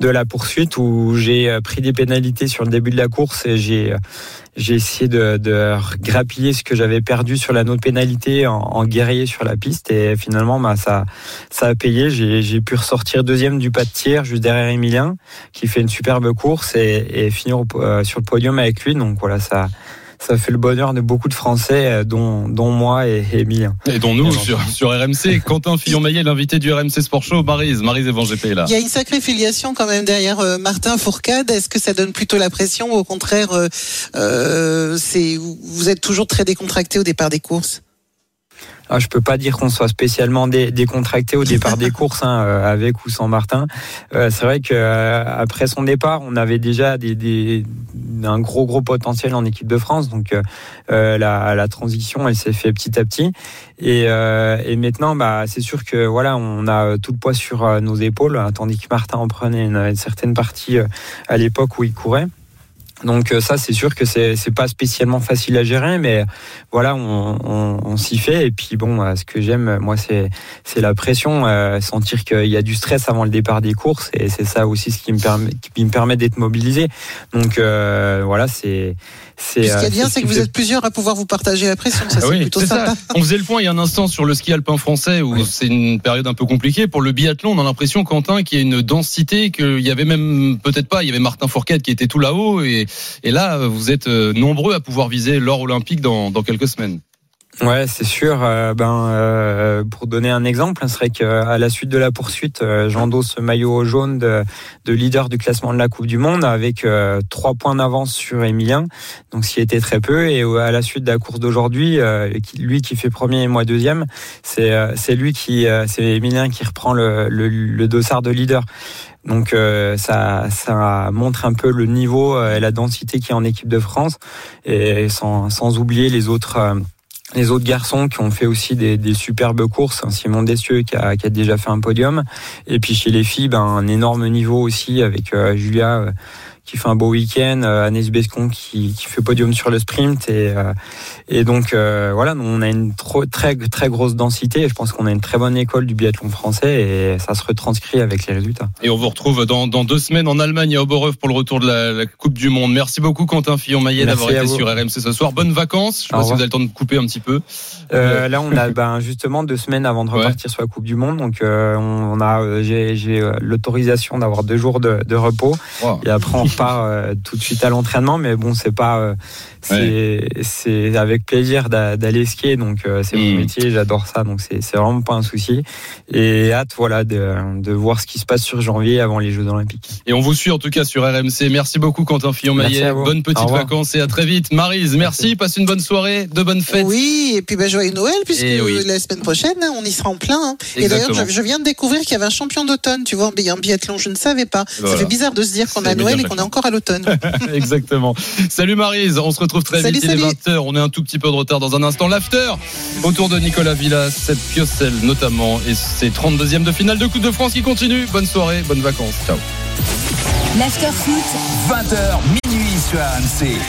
de la poursuite où j'ai pris des pénalités sur le début de la course et j'ai j'ai essayé de, de grappiller ce que j'avais perdu sur la note pénalité en, en guerrier sur la piste et finalement bah, ça ça a payé j'ai pu ressortir deuxième du pas de tir juste derrière Emilien qui fait une superbe course et, et finir au- euh, sur le podium avec lui donc voilà ça ça fait le bonheur de beaucoup de Français euh, dont dont moi et, et Emilien Et dont nous sur, sur RMC, Quentin Fillon-Maillet, l'invité du RMC Sport Show, Marise, Marise Evan est là. Il y a une sacrée filiation quand même derrière euh, Martin Fourcade. Est-ce que ça donne plutôt la pression ou au contraire, euh, euh, c'est vous êtes toujours très décontracté au départ des courses? Je peux pas dire qu'on soit spécialement dé- décontracté au départ des <laughs> courses, hein, euh, avec ou sans Martin. Euh, c'est vrai que euh, après son départ, on avait déjà des, des- un gros gros potentiel en équipe de France, donc la, la transition, elle s'est fait petit à petit. Et, et maintenant, bah, c'est sûr que voilà, on a tout le poids sur nos épaules, hein, tandis que Martin en prenait une, une certaine partie à l'époque où il courait. Donc euh, ça, c'est sûr que c'est pas spécialement facile à gérer, mais voilà, on, s'y fait. Et puis bon, euh, ce que j'aime, moi, c'est la pression, euh, sentir qu'il y a du stress avant le départ des courses, et c'est ça aussi ce qui me permet me d'être mobilisé. Donc euh, voilà, c'est c'est. Ce qui euh, est bien, ce c'est que vous êtes plusieurs à pouvoir vous partager la pression. Ça, Ah c'est oui, plutôt c'est sympa. ça. On faisait le point il y a un instant sur le ski alpin français où c'est une période un peu compliquée. Pour le biathlon, on a l'impression, Quentin, qu'il y a une densité, qu'il y avait même, peut-être pas, il y avait Martin Fourcade qui était tout là-haut et, et là, vous êtes euh, nombreux à pouvoir viser l'or olympique dans, dans quelques semaines. Ouais, c'est sûr. Euh, ben, euh, pour donner un exemple, ce serait qu'à la suite de la poursuite, euh, j'endosse ce maillot jaune de, de leader du classement de la Coupe du Monde avec euh, trois points d'avance sur Emilien, donc ce qui était très peu. Et euh, à la suite de la course d'aujourd'hui, euh, qui- lui qui fait premier et moi deuxième, c'est euh, c'est lui qui, euh, c'est Emilien qui reprend le, le, le dossard de leader. Donc euh, ça, ça montre un peu le niveau euh, et la densité qu'il y a en équipe de France, et sans, sans oublier les autres. euh, les autres garçons qui ont fait aussi des, superbes courses, hein, Simon Dessieux qui a, qui a déjà fait un podium, et puis chez les filles, ben, un énorme niveau aussi avec euh, Julia euh, qui fait un beau week-end, euh, Agnès Bescon qui, qui fait podium sur le sprint, et, euh, et donc euh, voilà, nous, on a une trop, très très grosse densité, et je pense qu'on a une très bonne école du biathlon français, et ça se retranscrit avec les résultats. Et on vous retrouve dans, dans deux semaines en Allemagne à Oberhof pour le retour de la, la Coupe du Monde. Merci beaucoup Quentin Fillon-Maillet d'avoir été vous. sur RMC ce soir. Bonnes vacances. Je sais pas si vous avez le temps de couper un petit peu. Euh, là, on a ben, justement deux semaines avant de repartir sur la Coupe du Monde. Donc, euh, on, on a, j'ai, l'autorisation d'avoir deux jours de, de repos. Et après, on repart euh, tout de suite à l'entraînement. Mais bon, c'est pas, euh, c'est, c'est avec plaisir d'a- d'aller skier. Donc, euh, c'est mon métier. J'adore ça. Donc, c'est, c'est vraiment pas un souci. Et hâte, voilà, de, de voir ce qui se passe sur janvier avant les Jeux Olympiques. Et on vous suit en tout cas sur RMC. Merci beaucoup Quentin Fillon-Maillet. Bonnes petites vacances et à très vite. Marise, merci. Passe une bonne soirée, de bonnes fêtes. Oui, et puis bah, joyeux Noël, puisque Eh oui. la semaine prochaine, hein, on y sera en plein. hein. Et d'ailleurs, je, je viens de découvrir qu'il y avait un champion d'automne, tu vois, en bi- en biathlon, je ne savais pas. Voilà. Ça fait bizarre de se dire qu'on a Noël et qu'on est encore à l'automne. <laughs> Exactement. Salut Marise, on se retrouve très Salut, vite. Il est salut. 20h, on est un tout petit peu de retard dans un instant. L'after autour de Nicolas Villas, cette Piocelle notamment, et ses 32e de finale de Coupe de France qui continue. Bonne soirée, bonnes vacances. Ciao. L'after foot, 20h minuit sur RMC.